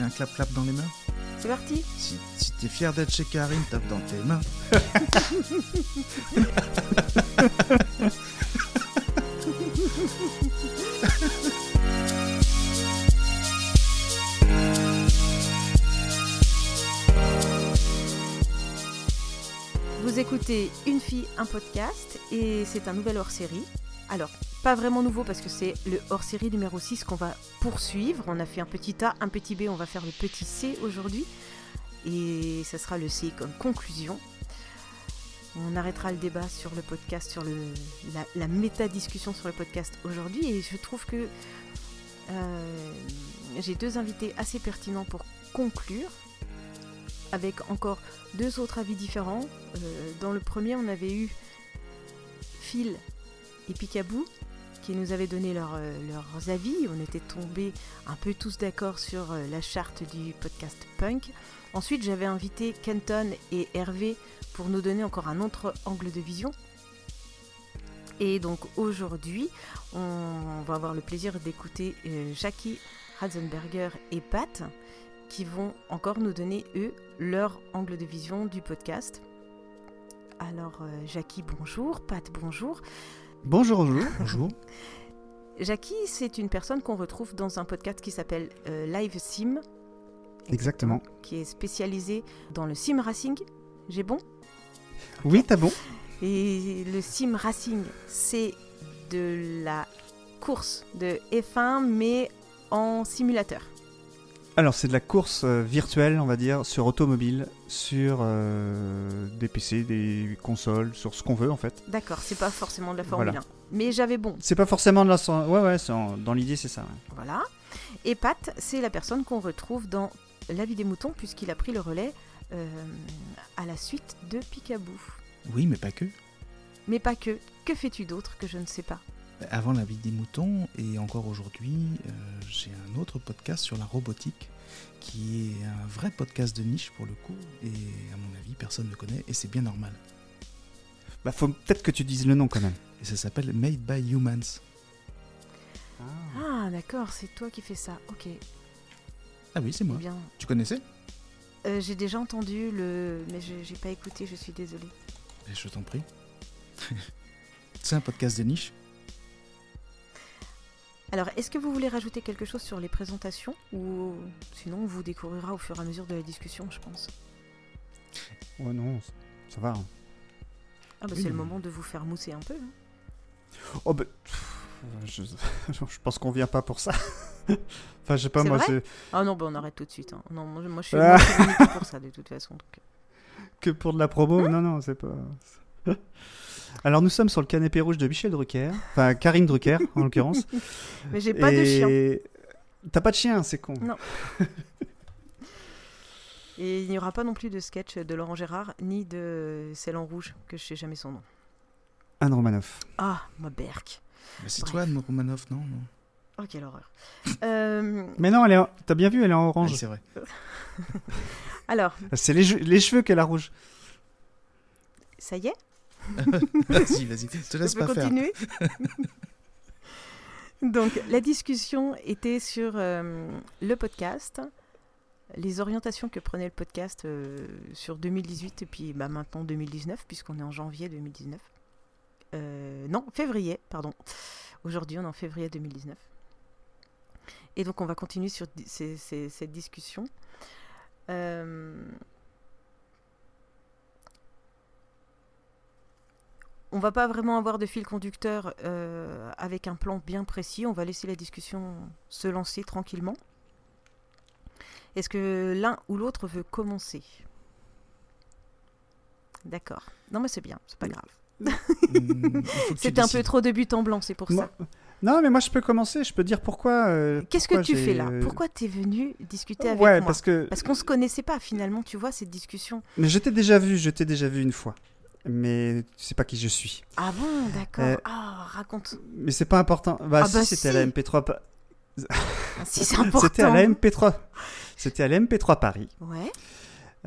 Et un clap-clap dans les mains C'est parti Si, si t'es fier d'être chez Karine, tape dans tes mains. Vous écoutez Une fille, un podcast et c'est un nouvel hors-série. Alors, pas vraiment nouveau parce que c'est le hors-série numéro 6 qu'on va poursuivre. On a fait un petit A, un petit B, on va faire le petit C aujourd'hui. Et ça sera le C comme conclusion. On arrêtera le débat sur le podcast, sur le, la, méta-discussion sur le podcast aujourd'hui. Et je trouve que euh, j'ai deux invités assez pertinents pour conclure avec encore deux autres avis différents. Euh, dans le premier, on avait eu Phil et Picaboo qui nous avaient donné euh, leurs avis. On était tombés un peu tous d'accord sur euh, la charte du podcast punk. Ensuite, j'avais invité Kenton et Hervé pour nous donner encore un autre angle de vision. Et donc aujourd'hui, on va avoir le plaisir d'écouter euh, Jackie Ratzenberger et Pat qui vont encore nous donner, eux, leur angle de vision du podcast. Alors, Jackie, bonjour. Pat, bonjour. Bonjour, bonjour. Bonjour. Jackie, c'est une personne qu'on retrouve dans un podcast qui s'appelle euh, Live Sim, Exactement. qui est spécialisé dans le sim racing. J'ai bon? Oui, t'as bon. Et le sim racing, c'est de la course de F1, mais en simulateur. Alors, c'est de la course euh, virtuelle, on va dire, sur automobile, sur euh, des PC, des consoles, sur ce qu'on veut en fait. D'accord, c'est pas forcément de la Formule Voilà. 1. Mais j'avais bon. C'est pas forcément de la. Ouais, ouais, en- dans l'idée, c'est ça. ouais. Voilà. Et Pat, c'est la personne qu'on retrouve dans La vie des moutons, puisqu'il a pris le relais euh, à la suite de Picaboo. Oui, mais pas que. Mais pas que. Que fais-tu d'autre que je ne sais pas? Avant la vie des moutons, et encore aujourd'hui, euh, j'ai un autre podcast sur la robotique, qui est un vrai podcast de niche pour le coup, et à mon avis, personne ne le connaît, et c'est bien normal. Bah, faut peut-être que tu dises le nom quand même. Et ça s'appelle Made by Humans. Ah, d'accord, c'est toi qui fais ça. Ok, Ah oui, c'est moi. bien. Tu connaissais? Euh, j'ai déjà entendu le. Mais je j'ai pas écouté, je suis désolée. Eh, Je t'en prie. c'est un podcast de niche. Alors, est-ce que vous voulez rajouter quelque chose sur les présentations Ou sinon, on vous découvrira au fur et à mesure de la discussion, je pense. Ouais, non, ça va. hein. Ah, bah, Oui, c'est le moment de vous faire mousser un peu. hein. Oh, bah. Je, je pense qu'on vient pas pour ça. enfin, je sais pas, moi, c'est Ah non, bah, on arrête tout de suite. hein. Non, moi, moi, je suis, Ah. pour ça, de toute façon. donc. que pour de la promo? non, non, c'est pas. Alors, nous sommes sur le canapé rouge de Michel Drucker. Enfin, Karine Drucker, en l'occurrence. Mais j'ai pas de chien. T'as pas de chien, c'est con. Non. Et il n'y aura pas non plus de sketch de Laurent Gérard, ni de Celle en rouge, que je sais jamais son nom. Anne Romanoff. Ah, ma berk. Mais c'est toi, Anne Romanoff, non, non Oh, quelle horreur. Euh, Mais non, elle est en- t'as bien vu, elle est en Oui, orange. c'est vrai. alors, c'est les, les cheveux qu'elle a rouge. ça y est? Vas-y, vas-y, te laisse Je peux pas faire. continuer Donc, la discussion était sur euh, le podcast, les orientations que prenait le podcast euh, sur 2018 et puis bah, maintenant 2019, puisqu'on est en janvier 2019. Euh, non, février, pardon. Aujourd'hui, on est en février 2019. Et donc, on va continuer sur di- ces- ces- cette discussion. On va pas vraiment avoir de fil conducteur euh, avec un plan bien précis. On va laisser la discussion se lancer tranquillement. Est-ce que l'un ou l'autre veut commencer? D'accord. Non, mais c'est bien, c'est pas grave. C'était un peu trop de but en blanc, c'est pour Moi- ça. Non, mais moi, je peux commencer. Je peux dire pourquoi. euh, Qu'est-ce que tu fais là? Pourquoi t'es venu discuter avec Ouais, moi? parce que. Parce qu'on se connaissait pas finalement, tu vois, cette discussion. Mais je t'ai déjà vu, je t'ai déjà vu une fois. Mais tu sais pas qui je suis. Ah bon, d'accord. Euh, Ah, raconte. Mais c'est pas important. Bah, Ah si, bah c'était à la si. MP3. pa- Ah, si c'est important. C'était à la MP3. C'était à la MP3 Paris. Ouais.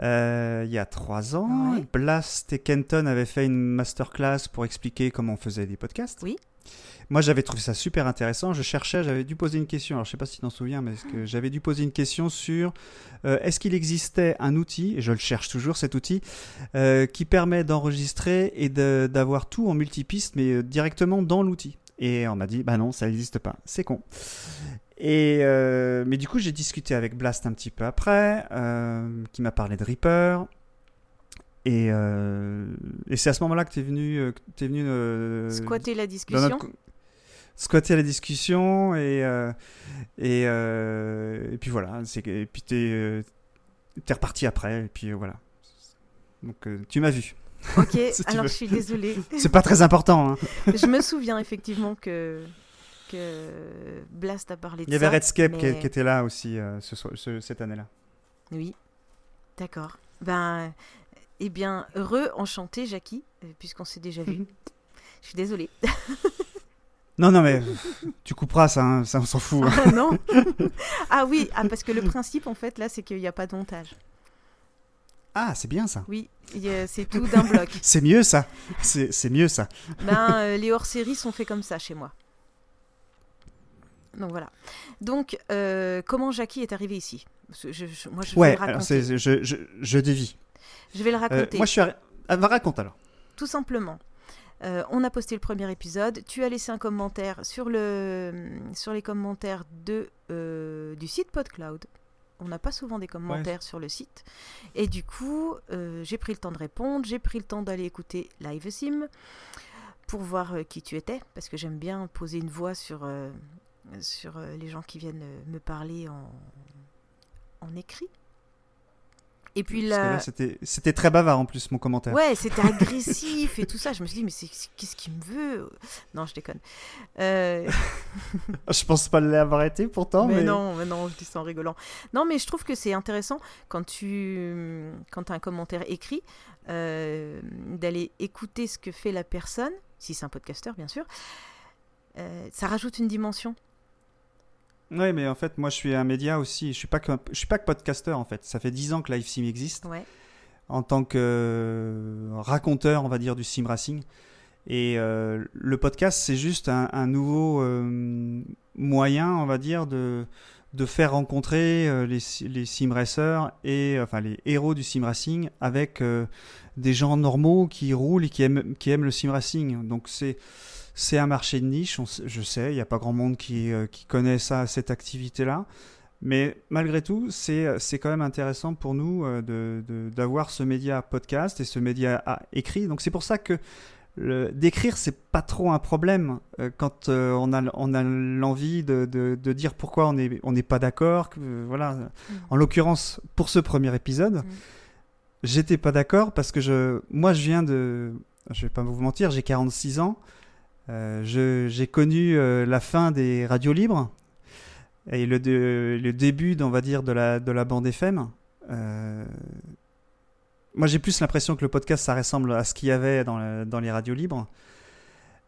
Euh, il y a trois ans. Ouais. Blast et Kenton avaient fait une masterclass pour expliquer comment on faisait des podcasts. Oui. Moi, j'avais trouvé ça super intéressant. Je cherchais, j'avais dû poser une question. Alors, je sais pas si tu t'en souviens, mais que j'avais dû poser une question sur euh, est-ce qu'il existait un outil, et je le cherche toujours cet outil, euh, qui permet d'enregistrer et de- d'avoir tout en multipiste, mais directement dans l'outil? Et on m'a dit, bah non, ça n'existe pas. C'est con. Et euh, mais du coup, j'ai discuté avec Blast un petit peu après, euh, qui m'a parlé de Reaper. Et, euh, et c'est à ce moment-là que tu es venu, t'es venu Squatter la discussion. notre squatter la discussion et et, et puis voilà et puis t'es t'es reparti après et puis voilà donc tu m'as vu Ok, Si alors veux. je suis désolée. c'est pas très important hein. je me souviens effectivement que, que Blast a parlé de il y avait ça. Redscape qui, mais- qui était là aussi euh, ce soir- ce- cette année-là Oui, d'accord. Ben, eh bien, heureux, enchanté, Jackie, euh, puisqu'on s'est déjà vu. Je suis désolée. non non mais tu couperas ça hein, ça on s'en fout hein. Ah non Ah oui, ah, parce que le principe, en fait, là, c'est qu'il n'y a pas de montage. ah c'est bien ça Oui, c'est tout d'un bloc. c'est mieux ça c'est mieux ça Ben, euh, les hors-séries sont faits comme ça chez moi. Donc voilà. Donc, euh, comment Jackie est arrivé ici? Je- je- Moi, je vais ouais le raconter. je, je, je dévie Je vais le Euh, raconter. moi je suis arri- ah, raconte alors Tout simplement. Euh, on a posté le premier épisode. Tu as laissé un commentaire sur, le, sur les commentaires de, du site PodCloud. On n'a pas souvent des commentaires sur le site. Et du coup, j'ai pris le temps de répondre. J'ai pris le temps d'aller écouter Live Sim pour voir qui tu étais. Parce que j'aime bien poser une voix sur, euh, sur euh, les gens qui viennent euh, me parler en, en écrit. Et puis là. c'était très bavard en plus mon commentaire Ouais, c'était agressif et tout ça. Je me suis dit, mais qu'est-ce qu'il me veut? Non, je déconne. Euh, je pense pas l'avoir été pourtant mais, mais, non, mais non, je dis ça en rigolant. Non, mais je trouve que c'est intéressant quand tu quand as un commentaire écrit euh, d'aller écouter ce que fait la personne, si c'est un podcasteur, bien sûr. Euh, ça rajoute une dimension. Oui, mais en fait, moi, je suis un média aussi. Je suis pas que, je suis pas que podcasteur en fait. Ça fait 10 ans que Live Sim existe Ouais. en tant que euh, raconteur, on va dire, du sim racing. Et euh, le podcast, c'est juste un, un nouveau euh, moyen, on va dire, de de faire rencontrer les, les sim racers et enfin les héros du sim racing avec des gens normaux qui roulent et qui aiment qui aiment le sim racing. Donc c'est c'est un marché de niche, on je sais, il n'y a pas grand monde qui, euh, qui connaît ça, cette activité-là. Mais malgré tout, c'est c'est quand même intéressant pour nous euh, de- de- d'avoir ce média podcast et ce média à- écrit. Donc c'est pour ça que le- d'écrire, c'est pas trop un problème euh, quand euh, on a, on a l'envie de, de- de dire pourquoi on n'est on pas d'accord. euh, voilà. En l'occurrence, pour ce premier épisode, Mm. j'étais pas d'accord parce que je, moi, je viens de. Je vais pas vous mentir, j'ai 46 ans. Euh, j'ai connu euh, la fin des radios libres et le, de- le début, on va dire, de la, de la bande FM. Euh, moi, j'ai plus l'impression que le podcast, ça ressemble à ce qu'il y avait dans, le- dans les radios libres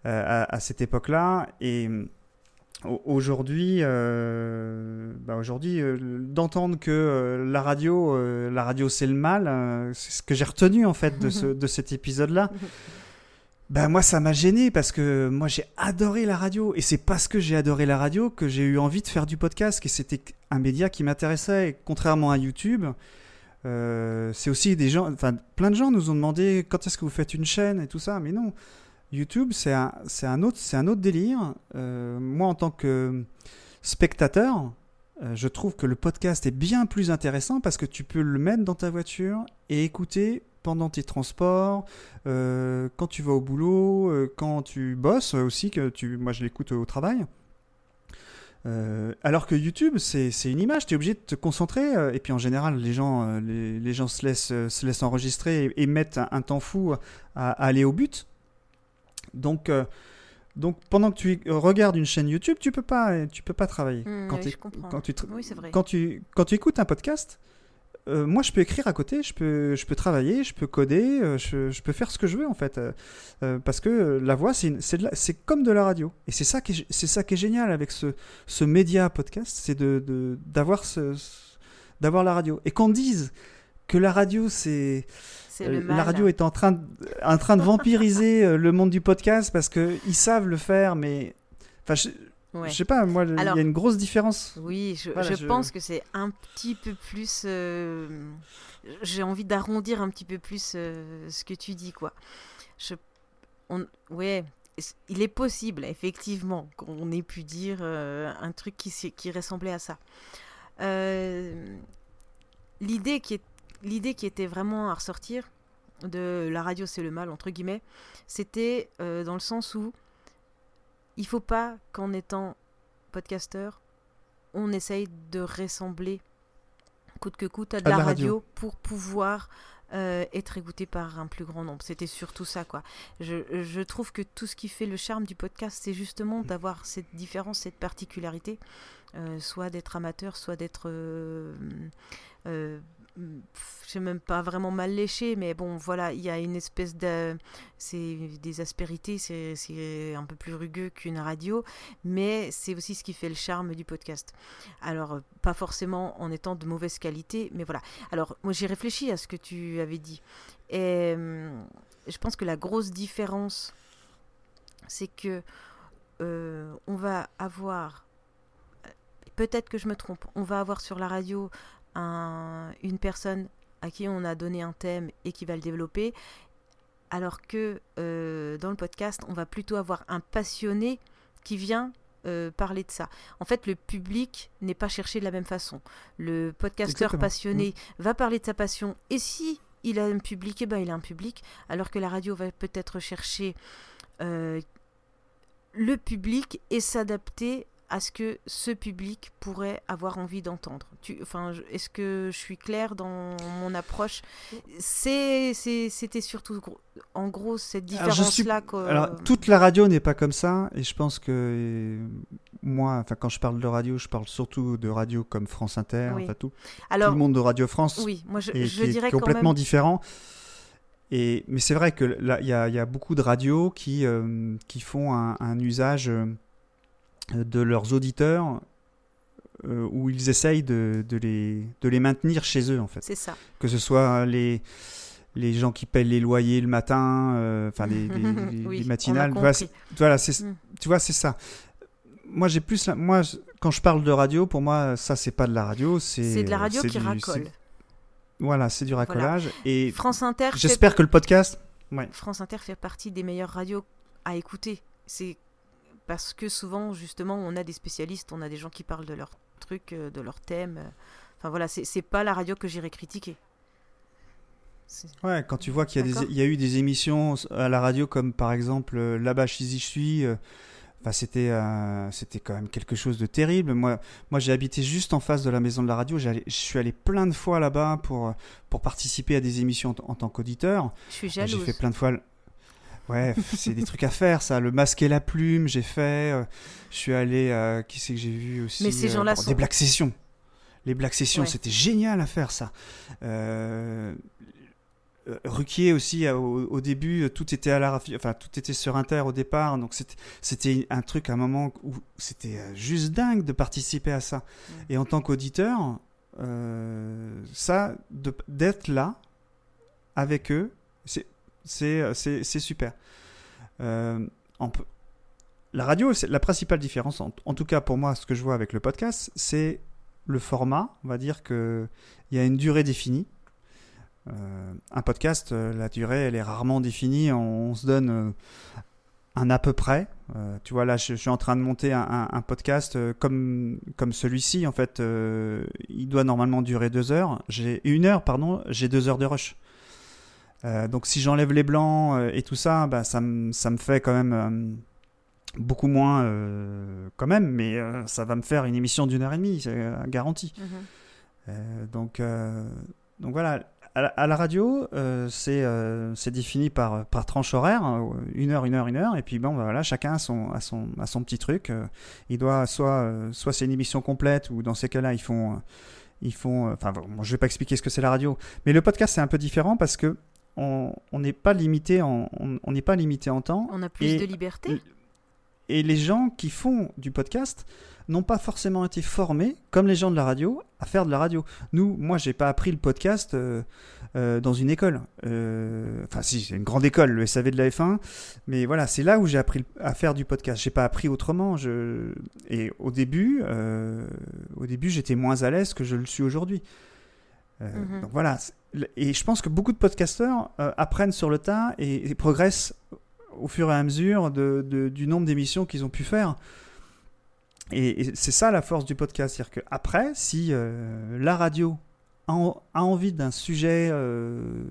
à, à cette époque-là. Et au- aujourd'hui, euh, bah, aujourd'hui, euh, d'entendre que euh, la radio, la radio, c'est le mal, c'est ce que j'ai retenu en fait de, ce, de cet épisode-là. Ben moi ça m'a gêné parce que moi j'ai adoré la radio. Et c'est parce que j'ai adoré la radio que j'ai eu envie de faire du podcast. Et c'était un média qui m'intéressait. Contrairement à YouTube euh, c'est aussi des gens enfin plein de gens nous ont demandé quand est-ce que vous faites une chaîne et tout ça. Mais non YouTube c'est un c'est un autre c'est un autre délire. Euh, moi en tant que spectateur euh, je trouve que le podcast est bien plus intéressant parce que tu peux le mettre dans ta voiture et écouter pendant tes transports, euh, quand tu vas au boulot, euh, quand tu bosses aussi, que tu, moi je l'écoute au travail. Euh, alors que YouTube, c'est une image, tu es obligé de te concentrer. et puis en général, les gens, les, les gens se, laissent, se laissent enregistrer et, et mettent un, un temps fou à, à aller au but. Donc, donc pendant que tu regardes une chaîne YouTube, tu peux pas, tu peux pas travailler. Mm, quand, oui, quand tu Oui, vrai. quand tu, quand tu écoutes un podcast, euh, moi je peux écrire à côté, je peux, je peux travailler, je peux coder, euh, je, je peux faire ce que je veux en fait. euh, parce que la voix, c'est de comme de la radio. Et c'est ça, qui est, c'est ça qui est génial avec ce, ce média podcast, c'est de, de- d'avoir ce, ce- d'avoir la radio. Et qu'on dise que la radio, c'est. La radio est en train de, en train de vampiriser le monde du podcast parce qu'ils savent le faire, mais. Enfin, je, Ouais. je sais pas, moi, il y a une grosse différence. Oui, je, Voilà, je je- pense que c'est un petit peu plus. euh, J'ai envie d'arrondir un petit peu plus euh, ce que tu dis, quoi. Je, on, ouais, il est possible, effectivement, qu'on ait pu dire euh, un truc qui, qui ressemblait à ça. L'idée qui, est, l'idée qui était vraiment à ressortir de la radio, c'est le mal, entre guillemets, c'était dans le sens où il faut pas qu'en étant podcasteur, on essaye de ressembler coûte que coûte à de À la, radio. radio. pour pouvoir euh, être écouté par un plus grand nombre. C'était surtout ça, quoi. Je, je trouve que tout ce qui fait le charme du podcast, c'est justement d'avoir cette différence, cette particularité, euh, soit d'être amateur, soit d'être... euh, je sais même pas vraiment mal léché, mais bon, voilà, il y a une espèce de... C'est des aspérités, c'est un peu plus rugueux qu'une radio, mais c'est aussi ce qui fait le charme du podcast. Alors, pas forcément en étant de mauvaise qualité, mais voilà. Alors, moi, j'ai réfléchi à ce que tu avais dit. Et hum, je pense que la grosse différence, c'est que euh, on va avoir, peut-être que je me trompe, on va avoir sur la radio un- une personne à qui on a donné un thème et qui va le développer, alors que euh, dans le podcast, on va plutôt avoir un passionné qui vient euh, parler de ça. En fait, le public n'est pas cherché de la même façon. Le podcasteur Exactement. passionné va parler de sa passion et si il a un public, eh ben, il a un public, alors que la radio va peut-être chercher euh, le public et s'adapter à ce que ce public pourrait avoir envie d'entendre. Enfin, est-ce que je suis claire dans mon approche? C'était surtout en gros cette différence-là. Alors, toute la radio n'est pas comme ça, et je pense que moi, enfin, quand je parle de radio, je parle surtout de radio comme France Inter, Oui. enfin tout, Alors, tout le monde de Radio France, oui, moi je, et je qui est dirais quand complètement même. différent. Et, mais c'est vrai que là, il y a, il y a beaucoup de radios qui, euh, qui font un, un usage euh, de leurs auditeurs euh, où ils essayent de, de les, de les maintenir chez eux, en fait. C'est ça. Que ce soit les, les gens qui payent les loyers le matin, euh, enfin les, les- les- Oui, les matinales. Voilà, voilà, Mm. tu vois, c'est ça. Moi, j'ai plus, la- moi, quand je parle de radio, pour moi, ça, c'est pas de la radio, c'est. De la radio qui du- racole. Voilà, c'est du racolage. Et France Inter, fait- j'espère que le podcast. Ouais. France Inter fait partie des meilleures radios à écouter. C'est parce que souvent, justement, on a des spécialistes, on a des gens qui parlent de leurs trucs, euh, de leurs thèmes. euh. Enfin voilà, c'est pas la radio que j'irai critiquer. Ouais, quand tu vois qu'il y, a y eu des émissions à la radio comme par exemple euh, Là-bas, y suis, euh, enfin, c'était, euh, c'était quand même quelque chose de terrible. Moi, moi j'ai habité juste en face de la maison de la radio. Je suis allé plein de fois là-bas pour, pour participer à des émissions en, tant qu'auditeur. Je suis J'ai jalouse. fait plein de fois. Ouais, c'est des trucs à faire, ça. Le masque et la plume, j'ai fait. euh, je suis allé. euh, qui c'est que j'ai vu aussi Mais ces euh, gens-là bon, sont- Des Black Sessions. Les Black Sessions, Ouais. c'était génial à faire, ça. Euh, Ruquier aussi, au, au début, tout était à la, enfin tout était sur Inter au départ, donc c'était- un truc à un moment où c'était juste dingue de participer à ça. Et en tant qu'auditeur, euh, ça, d'être là avec eux, c'est c'est euh, c'est super. Euh, on la radio, la principale différence, en, tout cas pour moi, ce que je vois avec le podcast, c'est le format. On va dire que il y a une durée définie. Euh, un podcast, euh, la durée, elle est rarement définie. On, se donne un à peu près. Tu vois, là, je, suis en train de monter un, un- podcast comme, comme celui-ci. En fait, il doit normalement durer deux heures. J'ai une heure, pardon. J'ai deux heures de rush. Euh, donc, si j'enlève les blancs euh, et tout ça, bah, ça, me- ça me fait quand même euh, beaucoup moins, quand même. Mais ça va me faire une émission d'une heure et demie, c'est garanti. Mhm. Donc, donc voilà, à la, à la radio, c'est c'est défini par, par tranche horaire, hein, une heure, une heure, une heure, et puis bon, bah voilà, chacun a son, a son, a son petit truc. il doit soit, soit c'est une émission complète, ou dans ces cas-là, ils font, ils font, enfin, bon, je vais pas expliquer ce que c'est la radio, mais le podcast c'est un peu différent parce que on n'est pas limité en, on n'est pas limité en temps. On a plus Et- de liberté. et les gens qui font du podcast n'ont pas forcément été formés, comme les gens de la radio, à faire de la radio. Nous, moi, j'ai pas appris le podcast euh, euh, dans une école. Euh, enfin, si, c'est une grande école, le SAV de la F1. Mais voilà, c'est là où j'ai appris à faire du podcast. J'ai pas appris autrement. Je... Et au début, au début, j'étais moins à l'aise que je le suis aujourd'hui. Mhm. Donc voilà. Et je pense que beaucoup de podcasteurs apprennent sur le tas et, progressent au fur et à mesure du nombre d'émissions qu'ils ont pu faire. Et, c'est ça la force du podcast. C'est-à-dire qu'après, si euh, la radio a, en- a envie d'un sujet, euh,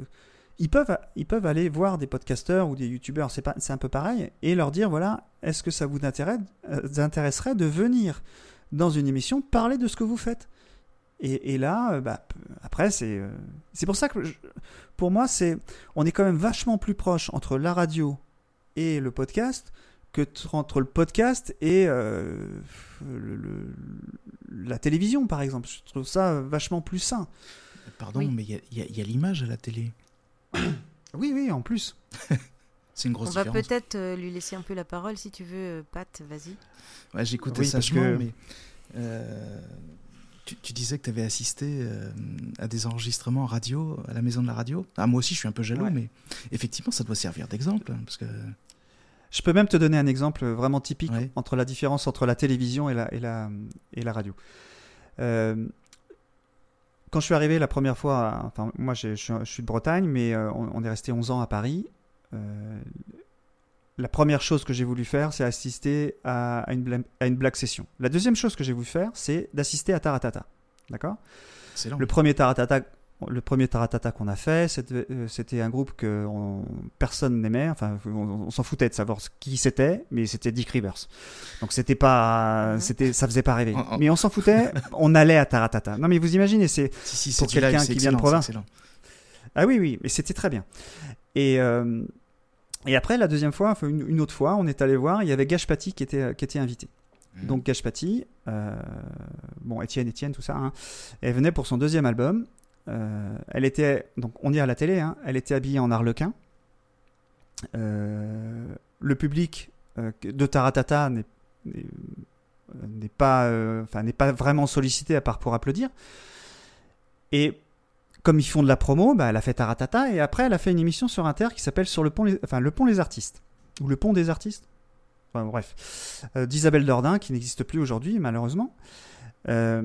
ils, peuvent, ils peuvent aller voir des podcasteurs ou des youtubeurs, c'est c'est un peu pareil, et leur dire voilà, est-ce que ça euh, vous intéresserait de venir dans une émission parler de ce que vous faites? Et, et là, euh, bah, après, c'est euh, c'est pour ça que je- pour moi, c'est on est quand même vachement plus proche entre la radio et le podcast que entre le podcast et euh, le- le- la télévision, par exemple. Je trouve ça vachement plus sain. Pardon, Oui. mais il y a- l'image à la télé. Oui, oui, en plus. C'est une On grosse va différence. peut-être lui laisser un peu la parole si tu veux, Pat, vas-y. Ouais, j'écoutais Oui, que- mais euh, tu, tu disais que tu avais assisté euh, à des enregistrements radio à la maison de la radio. Ah, moi aussi, je suis un peu jaloux, Ouais. mais effectivement, ça doit servir d'exemple. hein, parce que Je peux même te donner un exemple vraiment typique Ouais. entre la différence entre la télévision et la, et la, et la radio. Euh, quand je suis arrivé la première fois, enfin, moi je suis, je suis de Bretagne, mais euh, on, on est resté 11 ans à Paris. Euh, la première chose que j'ai voulu faire, c'est assister à, à une bla- à une blague session. La deuxième chose que j'ai voulu faire, c'est d'assister à Taratata. D'accord? Le premier Taratata, le premier Taratata qu'on a fait, c'était euh, c'était un groupe que on- personne n'aimait. Enfin, on, on s'en foutait de savoir qui c'était, mais c'était Dick Rivers. Donc c'était pas, c'était, ça faisait pas rêver. Mais on s'en foutait. on allait à Taratata. Non, mais vous imaginez, c'est Si, si, pour quelqu'un qui vient de province. ah oui, oui, mais c'était très bien. Et euh, et après la deuxième fois, enfin une, une autre fois, on est allé voir. Il y avait Gage Paty qui était qui était invité. Mhm. Donc Gage Paty, euh, bon Étienne, Étienne, tout ça, hein, elle venait pour son deuxième album. Euh, elle était, donc on est à la télé, hein, elle était habillée en arlequin. Euh, le public de Taratata n'est n'est- pas, enfin n'est pas vraiment sollicité à part pour applaudir. Et comme ils font de la promo, bah, elle a fait Taratata et après elle a fait une émission sur Inter qui s'appelle sur le pont, enfin le pont les artistes ou le pont des artistes. Bref, euh, d'Isabelle Dordain qui n'existe plus aujourd'hui malheureusement. Euh,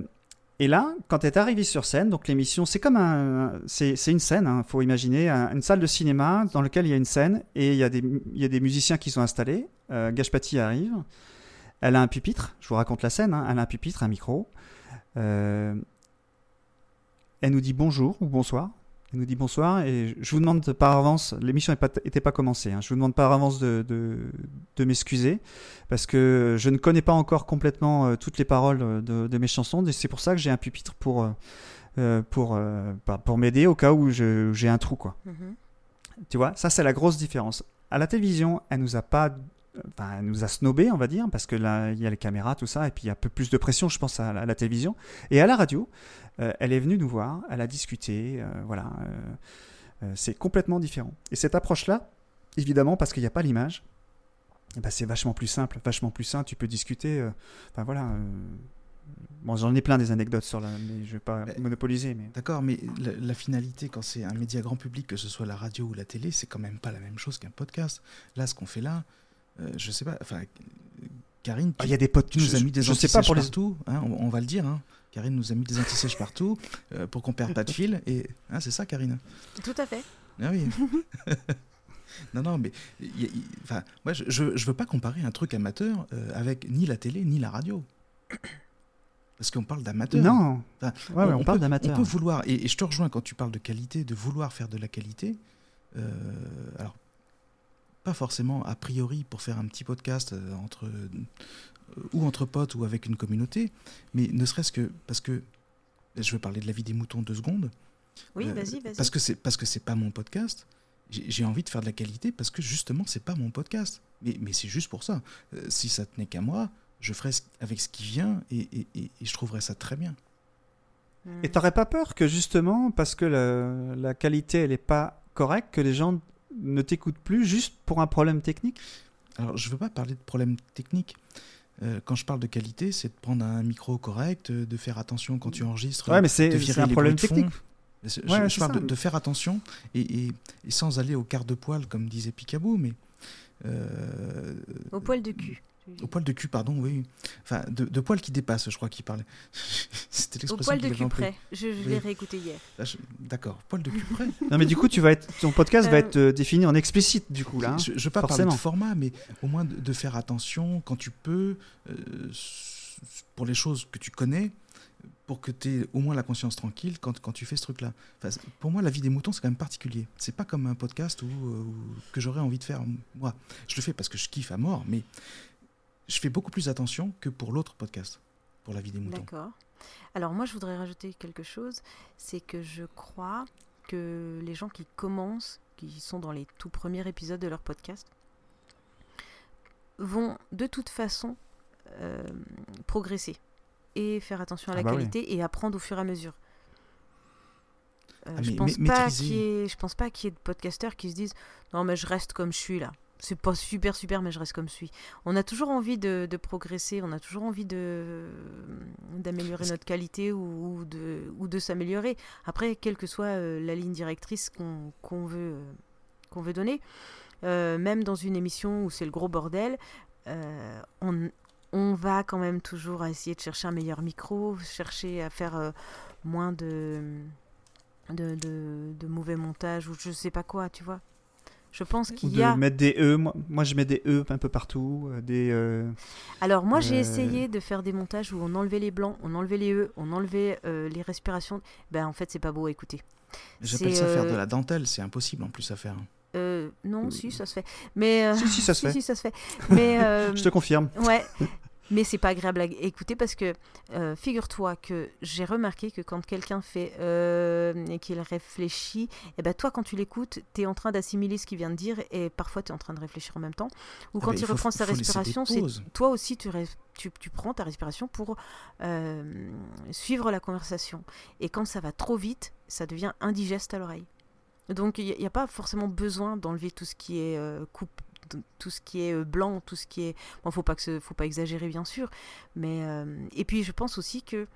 et là, quand elle est arrivée sur scène, donc l'émission, c'est comme un, c'est une scène. Il faut imaginer un- une salle de cinéma dans laquelle il y a une scène et il y a des, il y a des musiciens qui sont installés. Euh, arrive. Elle a un pupitre. Je vous raconte la scène. hein. Elle a un pupitre, un micro. Euh, elle nous dit bonjour ou bonsoir. Elle nous dit bonsoir et je vous demande par avance, l'émission n'était pas commencée, hein. je vous demande par avance de, de, de m'excuser parce que je ne connais pas encore complètement euh, toutes les paroles euh, de, de mes chansons et c'est pour ça que j'ai un pupitre pour, euh, pour, bah, pour m'aider au cas où j'ai un trou. Quoi. Mhm. Tu vois, ça c'est la grosse différence. À la télévision, elle nous a pas, enfin, elle nous a snobé, on va dire, parce que là il y a les caméras, tout ça, et puis il y a un peu plus de pression, je pense, à la, à la télévision. Et à la radio, euh, elle est venue nous voir, elle a discuté, euh, voilà. euh, c'est complètement différent. Et cette approche-là, évidemment, parce qu'il n'y a pas l'image, eh ben, c'est vachement plus simple, vachement plus simple. Tu peux discuter. Enfin voilà. Bon, j'en ai plein des anecdotes sur la, mais je vais pas monopoliser. Mais D'accord, mais la, la finalité, quand c'est un média grand public, que ce soit la radio ou la télé, c'est quand même pas la même chose qu'un podcast. Là, ce qu'on fait là, euh, je sais pas, enfin, Karine, Ah, il y a des potes. tu nous as mis des je sais pas pour les. partout, hein, on, on va le dire, hein. Karine nous a mis des antisèches partout euh, pour qu'on perde pas de fil, et hein, c'est ça, Karine? Tout à fait. Ah oui. non, non, mais y moi, je, je, je veux pas comparer un truc amateur euh, avec ni la télé ni la radio. Parce qu'on parle d'amateur. Non. Enfin, Ouais, ouais, on, parle d'amateur. On peut vouloir, et, et je te rejoins quand tu parles de qualité, de vouloir faire de la qualité. euh, alors, pas forcément a priori pour faire un petit podcast euh, entre ou entre potes ou avec une communauté, mais ne serait-ce que parce que je veux parler de la vie des moutons deux secondes. Oui, Euh, vas-y, vas-y. Parce que c'est parce que c'est pas mon podcast. J'ai envie de faire de la qualité parce que justement c'est pas mon podcast. Mais, mais c'est juste pour ça. Euh, si ça tenait qu'à moi, je ferais avec ce qui vient et, et- et- et je trouverais ça très bien. Et t'aurais pas peur que justement, parce que la, la qualité elle est pas correcte, que les gens ne t'écoutent plus juste pour un problème technique? Alors, je veux pas parler de problèmes techniques. Euh, quand je parle de qualité, c'est de prendre un micro correct, euh, de faire attention quand tu enregistres. Ouais, mais de c'est un problème technique. Je, Ouais, je c'est parle de, de faire attention et, et- et sans aller au quart de poil, comme disait Picaboo, mais euh, Au poil de cul. Au poil de cul, pardon, oui. Enfin, de, de poil qui dépasse, je crois qu'il parlait. C'était Au l'expression poil qu'il de cul près. Je, je Oui. l'ai réécouté hier. Ah, je- D'accord, poil de cul près. Non, mais du coup, tu vas être, ton podcast va Euh, être euh, défini en explicite, du coup, là. hein. Je ne veux pas forcément. parler de format, mais au moins de, de faire attention quand tu peux, euh, pour les choses que tu connais, pour que tu aies au moins la conscience tranquille quand, quand tu fais ce truc-là. Enfin, pour moi, la vie des moutons, c'est quand même particulier. C'est pas comme un podcast où, où- que j'aurais envie de faire moi. Je le fais parce que je kiffe à mort, mais je fais beaucoup plus attention que pour l'autre podcast, pour la vie des moutons. D'accord. Alors moi, je voudrais rajouter quelque chose. C'est que je crois que les gens qui commencent, qui sont dans les tout premiers épisodes de leur podcast, vont de toute façon euh, progresser et faire attention à la Ah bah oui. qualité et apprendre au fur et à mesure. Euh, Ah, je pense pas je pense pas qu'il y ait de podcasteurs qui se disent non mais je reste comme je suis là. C'est pas super super mais je reste comme suis. On a toujours envie de, de progresser, on a toujours envie de d'améliorer notre qualité ou, ou de ou de s'améliorer. Après quelle que soit euh, la ligne directrice qu'on veut euh, qu'on veut donner, euh, même dans une émission où c'est le gros bordel, on on va quand même toujours essayer de chercher un meilleur micro, chercher à faire moins de, de, de, de mauvais montage ou je sais pas quoi, tu vois. Je pense qu'il de y a. mettre des E. Moi, moi, je mets des E un peu partout. euh, Des, euh, Alors moi j'ai Euh, essayé de faire des montages où on enlevait les blancs, on enlevait les E, on enlevait euh, les respirations. Ben en fait c'est pas beau à écouter. J'appelle ça faire de la dentelle, c'est impossible en plus à faire. Euh, non, si ça se fait. Mais euh, Si, si, ça se fait. si, ça se fait. Mais euh, Je te confirme. Ouais, mais c'est pas agréable à écouter parce que euh, figure-toi que j'ai remarqué que quand quelqu'un fait euh, et qu'il réfléchit, et ben toi quand tu l'écoutes, tu es en train d'assimiler ce qu'il vient de dire et parfois tu es en train de réfléchir en même temps. Ou Ah quand bah, il, il faut- reprend sa respiration, c'est toi aussi tu, res- tu, tu prends ta respiration pour euh, suivre la conversation. Et quand ça va trop vite, ça devient indigeste à l'oreille. Donc il n'y a, pas forcément besoin d'enlever tout ce qui est coupe, tout ce qui est euh, blanc, tout ce qui est bon, faut pas que faut pas exagérer bien sûr, mais euh, et puis je pense aussi que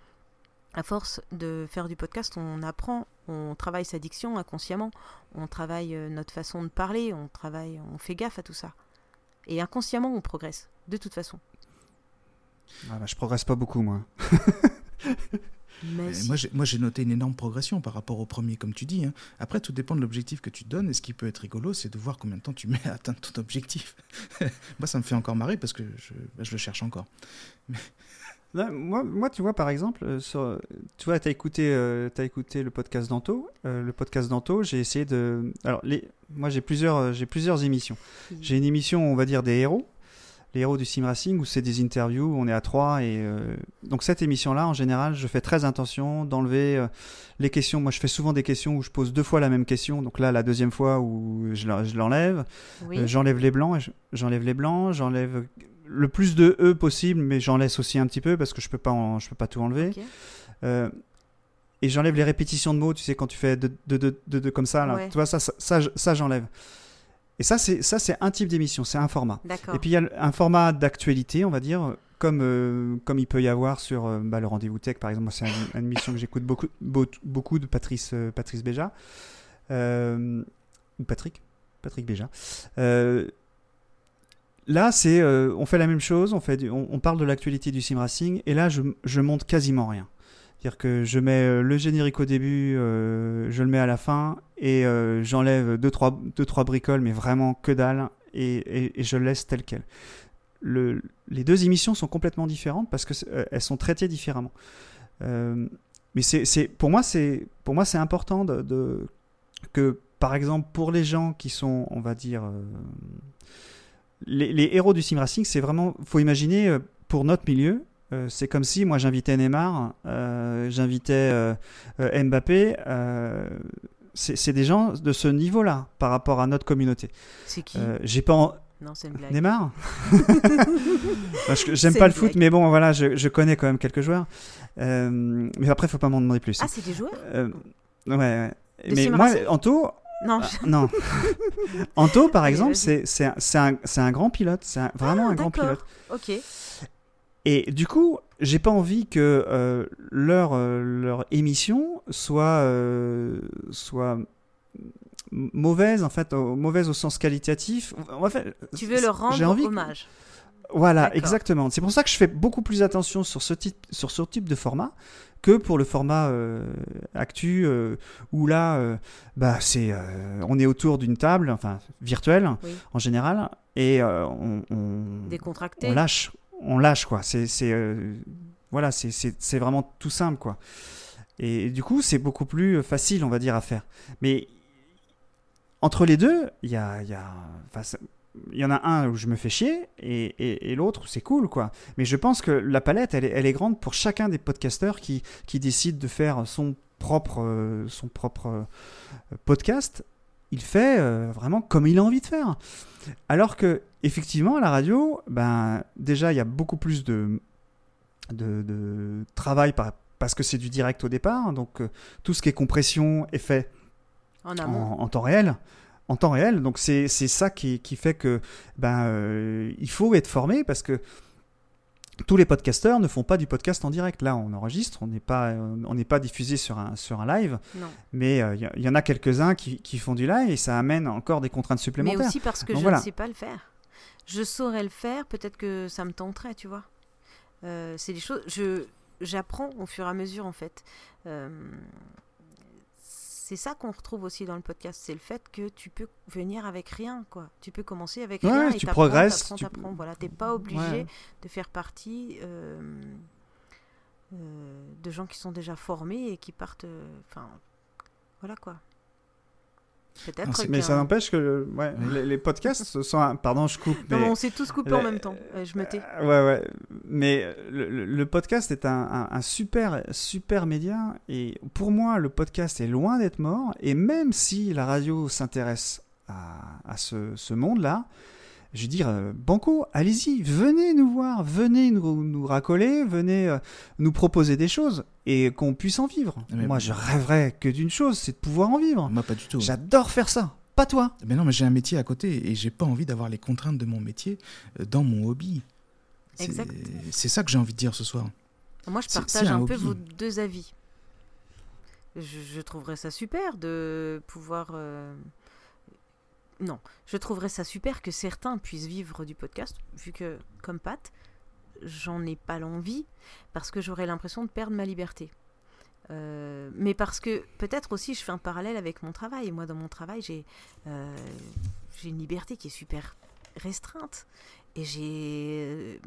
à force de faire du podcast, on apprend, on travaille sa diction inconsciemment, on travaille euh, notre façon de parler, on travaille, on fait gaffe à tout ça. Et inconsciemment, on progresse, de toute façon. Ah bah, je progresse pas beaucoup, moi. Si. Moi, j'ai- Moi, j'ai noté une énorme progression par rapport au premier, comme tu dis. hein. Après, tout dépend de l'objectif que tu te donnes. Et ce qui peut être rigolo, c'est de voir combien de temps tu mets à atteindre ton objectif. moi, ça me fait encore marrer parce que je, bah, je le cherche encore. Là, moi, moi, tu vois, par exemple, euh, sur- tu vois, tu as écouté, euh, t'as écouté le podcast d'Anto. Euh, le podcast d'Anto, j'ai essayé de. Alors, les... moi, j'ai plusieurs, euh, j'ai plusieurs émissions. J'ai une émission, on va dire, des héros. Les héros du sim racing, où c'est des interviews, où on est à trois. Et, euh, Donc, cette émission-là, en général, je fais très attention d'enlever euh, les questions. Moi, je fais souvent des questions où je pose deux fois la même question. Donc là, la deuxième fois où je l'en- je l'enlève. oui. Euh, j'enlève les blancs, j'enlève les blancs, j'enlève le plus de E possible, mais j'en laisse aussi un petit peu parce que je peux pas, en- je peux pas tout enlever. Et j'enlève les répétitions de mots, tu sais, quand tu fais de, de, de, comme ça, là. Ouais. Tu vois, ça, ça, ça, ça, j'enlève. Et ça, c'est ça, c'est un type d'émission, c'est un format. Et puis il y a un format d'actualité, on va dire, comme, euh, comme il peut y avoir sur euh, bah, le rendez-vous tech, par exemple. C'est un- une émission que j'écoute beaucoup, beau- beaucoup de Patrice, euh, Patrice Béja. Ou Patrick Patrick Béja. Là, c'est, on fait la même chose, on, fait du- on, on parle de l'actualité du sim racing, et là, je, je monte quasiment rien. C'est-à-dire que je mets euh, le générique au début, euh, je le mets à la fin, et euh, j'enlève deux trois, deux, trois bricoles, mais vraiment que dalle, et, et- je le laisse tel quel. Le- les deux émissions sont complètement différentes parce qu'elles sont traitées différemment. Mais c'est, pour moi, c'est, pour moi, c'est important de, que, par exemple, pour les gens qui sont, on va dire, les, les héros du sim racing, c'est vraiment, faut imaginer, pour notre milieu, euh, c'est comme si moi j'invitais Neymar, euh, j'invitais euh, euh, Mbappé. euh, c'est des gens de ce niveau-là par rapport à notre communauté. C'est qui? Euh, J'ai pas en- Non, c'est une blague. Neymar? Parce que J'aime pas le foot, mais bon, voilà, je, je connais quand même quelques joueurs. Euh, mais après, faut pas m'en demander plus. Ah, c'est des joueurs? Euh, ouais, ouais. De Mais moi, Anto, Non, Ah, je- non. Anto, par exemple, c'est un, grand pilote. C'est vraiment Ah, un grand d'accord. pilote. ok. Et du coup, j'ai pas envie que euh, leur, euh, leur émission soit, euh, soit mauvaise, en fait, au- mauvaise au sens qualitatif. En fait, Tu veux leur rendre envie- hommage. Voilà, exactement. C'est pour ça que je fais beaucoup plus attention sur ce type, sur ce type de format que pour le format actu où là, bah, c'est, on est autour d'une table, enfin virtuelle Oui. en général, et on, on- Décontracté. on lâche, on lâche quoi. C'est, euh, voilà, c'est, vraiment tout simple quoi. Et, du coup, c'est beaucoup plus facile, on va dire, à faire. Mais entre les deux, il y a, y a, y en a un où je me fais chier et, et, et l'autre où c'est cool quoi. Mais je pense que la palette, elle est, elle est grande pour chacun des podcasteurs qui, qui décide de faire son propre, euh, son propre euh, podcast. Il fait euh, vraiment comme il a envie de faire. Alors que effectivement à la radio, ben déjà il y a beaucoup plus de de, de travail par- parce que c'est du direct au départ. Donc euh, tout ce qui est compression est fait En amont. en, en temps réel. En temps réel, donc c'est c'est ça qui, qui fait que ben euh, il faut être formé parce que tous les podcasteurs ne font pas du podcast en direct. Là, on enregistre, on n'est pas on n'est pas diffusé sur un sur un live, Non. mais euh, il y, il y en a quelques uns qui, qui font du live et ça amène encore des contraintes Mais supplémentaires. aussi parce que Donc je voilà. ne sais pas le faire. Je saurais le faire, peut-être que ça me tenterait, tu vois. Euh, c'est des choses. Je j'apprends au fur et à mesure en fait. Euh, c'est ça qu'on retrouve aussi dans le podcast, c'est le fait que tu peux venir avec rien, quoi. Tu peux commencer avec Ouais, rien et tu t'apprends, progresses, t'apprends, tu- t'apprends. Voilà, t'es pas obligé Ouais. de faire partie euh, euh, de gens qui sont déjà formés et qui partent. euh, Enfin, voilà quoi. Ah, Mais ça n'empêche que ouais, les, les podcasts sont un- pardon je coupe Non, mais mais on s'est tous coupés en même temps. Euh, je me tais. Euh, ouais, ouais. Mais le, le- le podcast est un, un- un super, super média. Et pour moi, le podcast est loin d'être mort. Et même si la radio s'intéresse à, à ce, ce monde-là, je veux dire, euh, Banco, allez-y, venez nous voir, venez nous, nous racoler, venez euh, nous proposer des choses et qu'on puisse en vivre. Mais- moi, je rêverais que d'une chose, c'est de pouvoir en vivre. Moi, pas du tout. J'adore faire ça. Pas toi. Mais non, mais j'ai un métier à côté et j'ai pas envie d'avoir les contraintes de mon métier euh, dans mon hobby. C'est- Exact. C'est ça que j'ai envie de dire ce soir. Moi, je partage c'est un un, peu vos deux avis. Je, je trouverais ça super de pouvoir. euh, Non, je trouverais ça super que certains puissent vivre du podcast, vu que, comme Pat, j'en ai pas l'envie, parce que j'aurais l'impression de perdre ma liberté. Euh, mais parce que peut-être aussi je fais un parallèle avec mon travail. Moi, dans mon travail, j'ai euh, une liberté qui est super restreinte. Et j'ai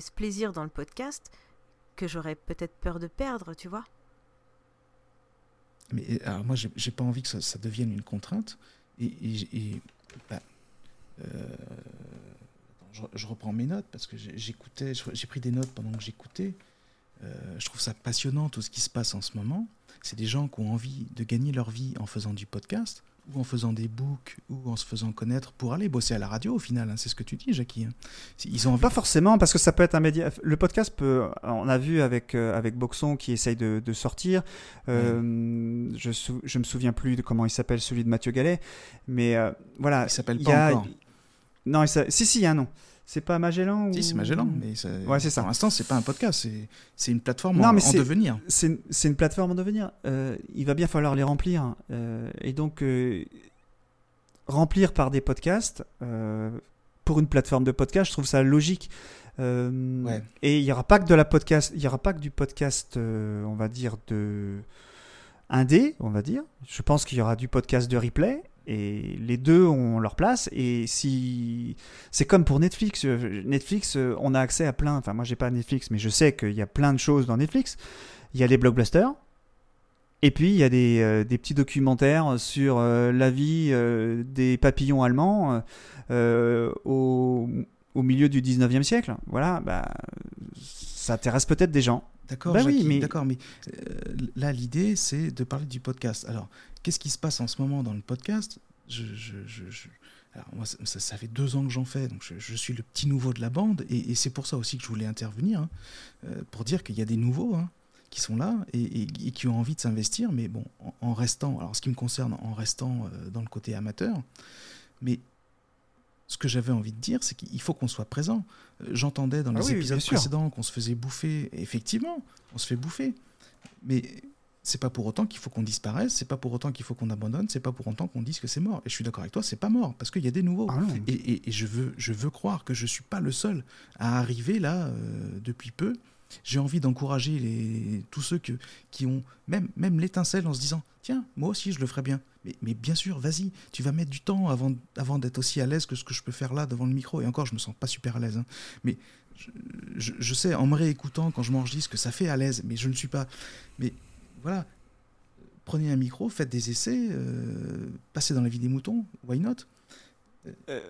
ce plaisir dans le podcast que j'aurais peut-être peur de perdre, tu vois. Mais euh, alors moi, j'ai pas envie que ça devienne une contrainte. Et, bah, euh, je, reprends mes notes parce que j'écoutais, j'ai pris des notes pendant que j'écoutais. Euh, je trouve ça passionnant tout ce qui se passe en ce moment. C'est des gens qui ont envie de gagner leur vie en faisant du podcast ou en faisant des books ou en se faisant connaître pour aller bosser à la radio au final. hein. C'est ce que tu dis, Jackie. hein. Ils ont envie. Pas forcément, parce que ça peut être un média. Le podcast peut. On a vu avec, euh, avec Boxon qui essaye de, de sortir. Euh, je, sou- je me souviens plus de comment il s'appelle, celui de Mathieu Gallet. Mais euh, voilà. Il s'appelle pas a- encore. Non, il si, si, il y a un nom. C'est pas Magellan Si, ou- c'est Magellan, mais ça- Ouais, c'est ça. pour l'instant, c'est pas un podcast, c'est- une plateforme Non, en, mais en c'est- devenir. C'est une plateforme en devenir. Euh, il va bien falloir les remplir. Euh, et donc, euh, remplir par des podcasts, pour une plateforme de podcast, je trouve ça logique. Ouais. Et il n'y aura pas que de la podcast, il y aura pas que du podcast, on va dire, de indé, on va dire. Je pense qu'il y aura du podcast de replay. Et les deux ont leur place. Et si c'est comme pour Netflix, Netflix, euh, on a accès à plein. Enfin, moi, j'ai pas Netflix, mais je sais qu'il y a plein de choses dans Netflix. Il y a les blockbusters. Et puis, il y a des, euh, des petits documentaires sur euh, la vie euh, des papillons allemands au, au milieu du 19e siècle. Voilà, bah, ça intéresse peut-être des gens. D'accord, Bah oui, mais- d'accord, mais là, l'idée, c'est de parler du podcast. Alors, qu'est-ce qui se passe en ce moment dans le podcast? Je, je- je- je- alors, moi, ça, fait deux ans que j'en fais, donc je, je suis le petit nouveau de la bande, et, et c'est pour ça aussi que je voulais intervenir, hein, euh, pour dire qu'il y a des nouveaux. hein. qui sont là et, qui ont envie de s'investir, mais bon, en, restant, alors ce qui me concerne, en restant euh, dans le côté amateur, mais ce que j'avais envie de dire, c'est qu'il faut qu'on soit présent. Euh, j'entendais dans ah les épisodes précédents qu'on se faisait bouffer. Effectivement, on se fait bouffer. Mais c'est pas pour autant qu'il faut qu'on disparaisse, c'est pas pour autant qu'il faut qu'on abandonne, c'est pas pour autant qu'on dise que c'est mort. Et je suis d'accord avec toi, c'est pas mort, parce qu'il y a des nouveaux. Ah et, je, veux, je veux croire que je suis pas le seul à arriver là euh, depuis peu j'ai envie d'encourager les, tous ceux que, qui ont même, même l'étincelle en se disant Tiens, moi aussi je le ferais bien. Mais, mais bien sûr, vas-y, tu vas mettre du temps avant, avant d'être aussi à l'aise que ce que je peux faire là devant le micro. Et encore, je me sens pas super à l'aise. Hein. Mais je, je, sais, en me réécoutant, quand je m'enregistre, que ça fait à l'aise, mais je ne suis pas. Mais voilà, prenez un micro, faites des essais, euh, passez dans la vie des moutons, why not? Euh,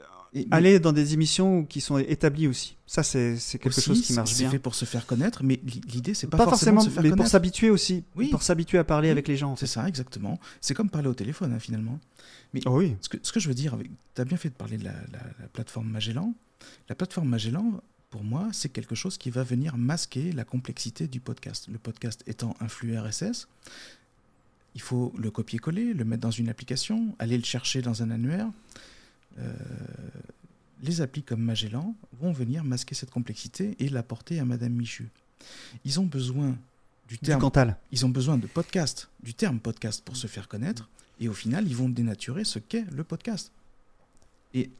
aller dans des émissions qui sont établies aussi. Ça, c'est quelque chose qui marche bien. C'est fait pour se faire connaître, mais l'idée, c'est pas, pas forcément, se faire mais pour s'habituer aussi. Oui. Pour s'habituer à parler avec les gens. C'est ça, exactement. C'est comme parler au téléphone, hein, finalement. Mais oh oui. ce, que, ce que je veux dire, tu as bien fait de parler de la, plateforme Magellan. La plateforme Magellan, pour moi, c'est quelque chose qui va venir masquer la complexité du podcast. Le podcast étant un flux RSS, il faut le copier-coller, le mettre dans une application, aller le chercher dans un annuaire. Euh, les applis comme Magellan vont venir masquer cette complexité et l'apporter à Madame Michu. Ils ont besoin du terme. Ils ont besoin de podcast, du terme podcast pour se faire connaître. Et au final, ils vont dénaturer ce qu'est le podcast. Et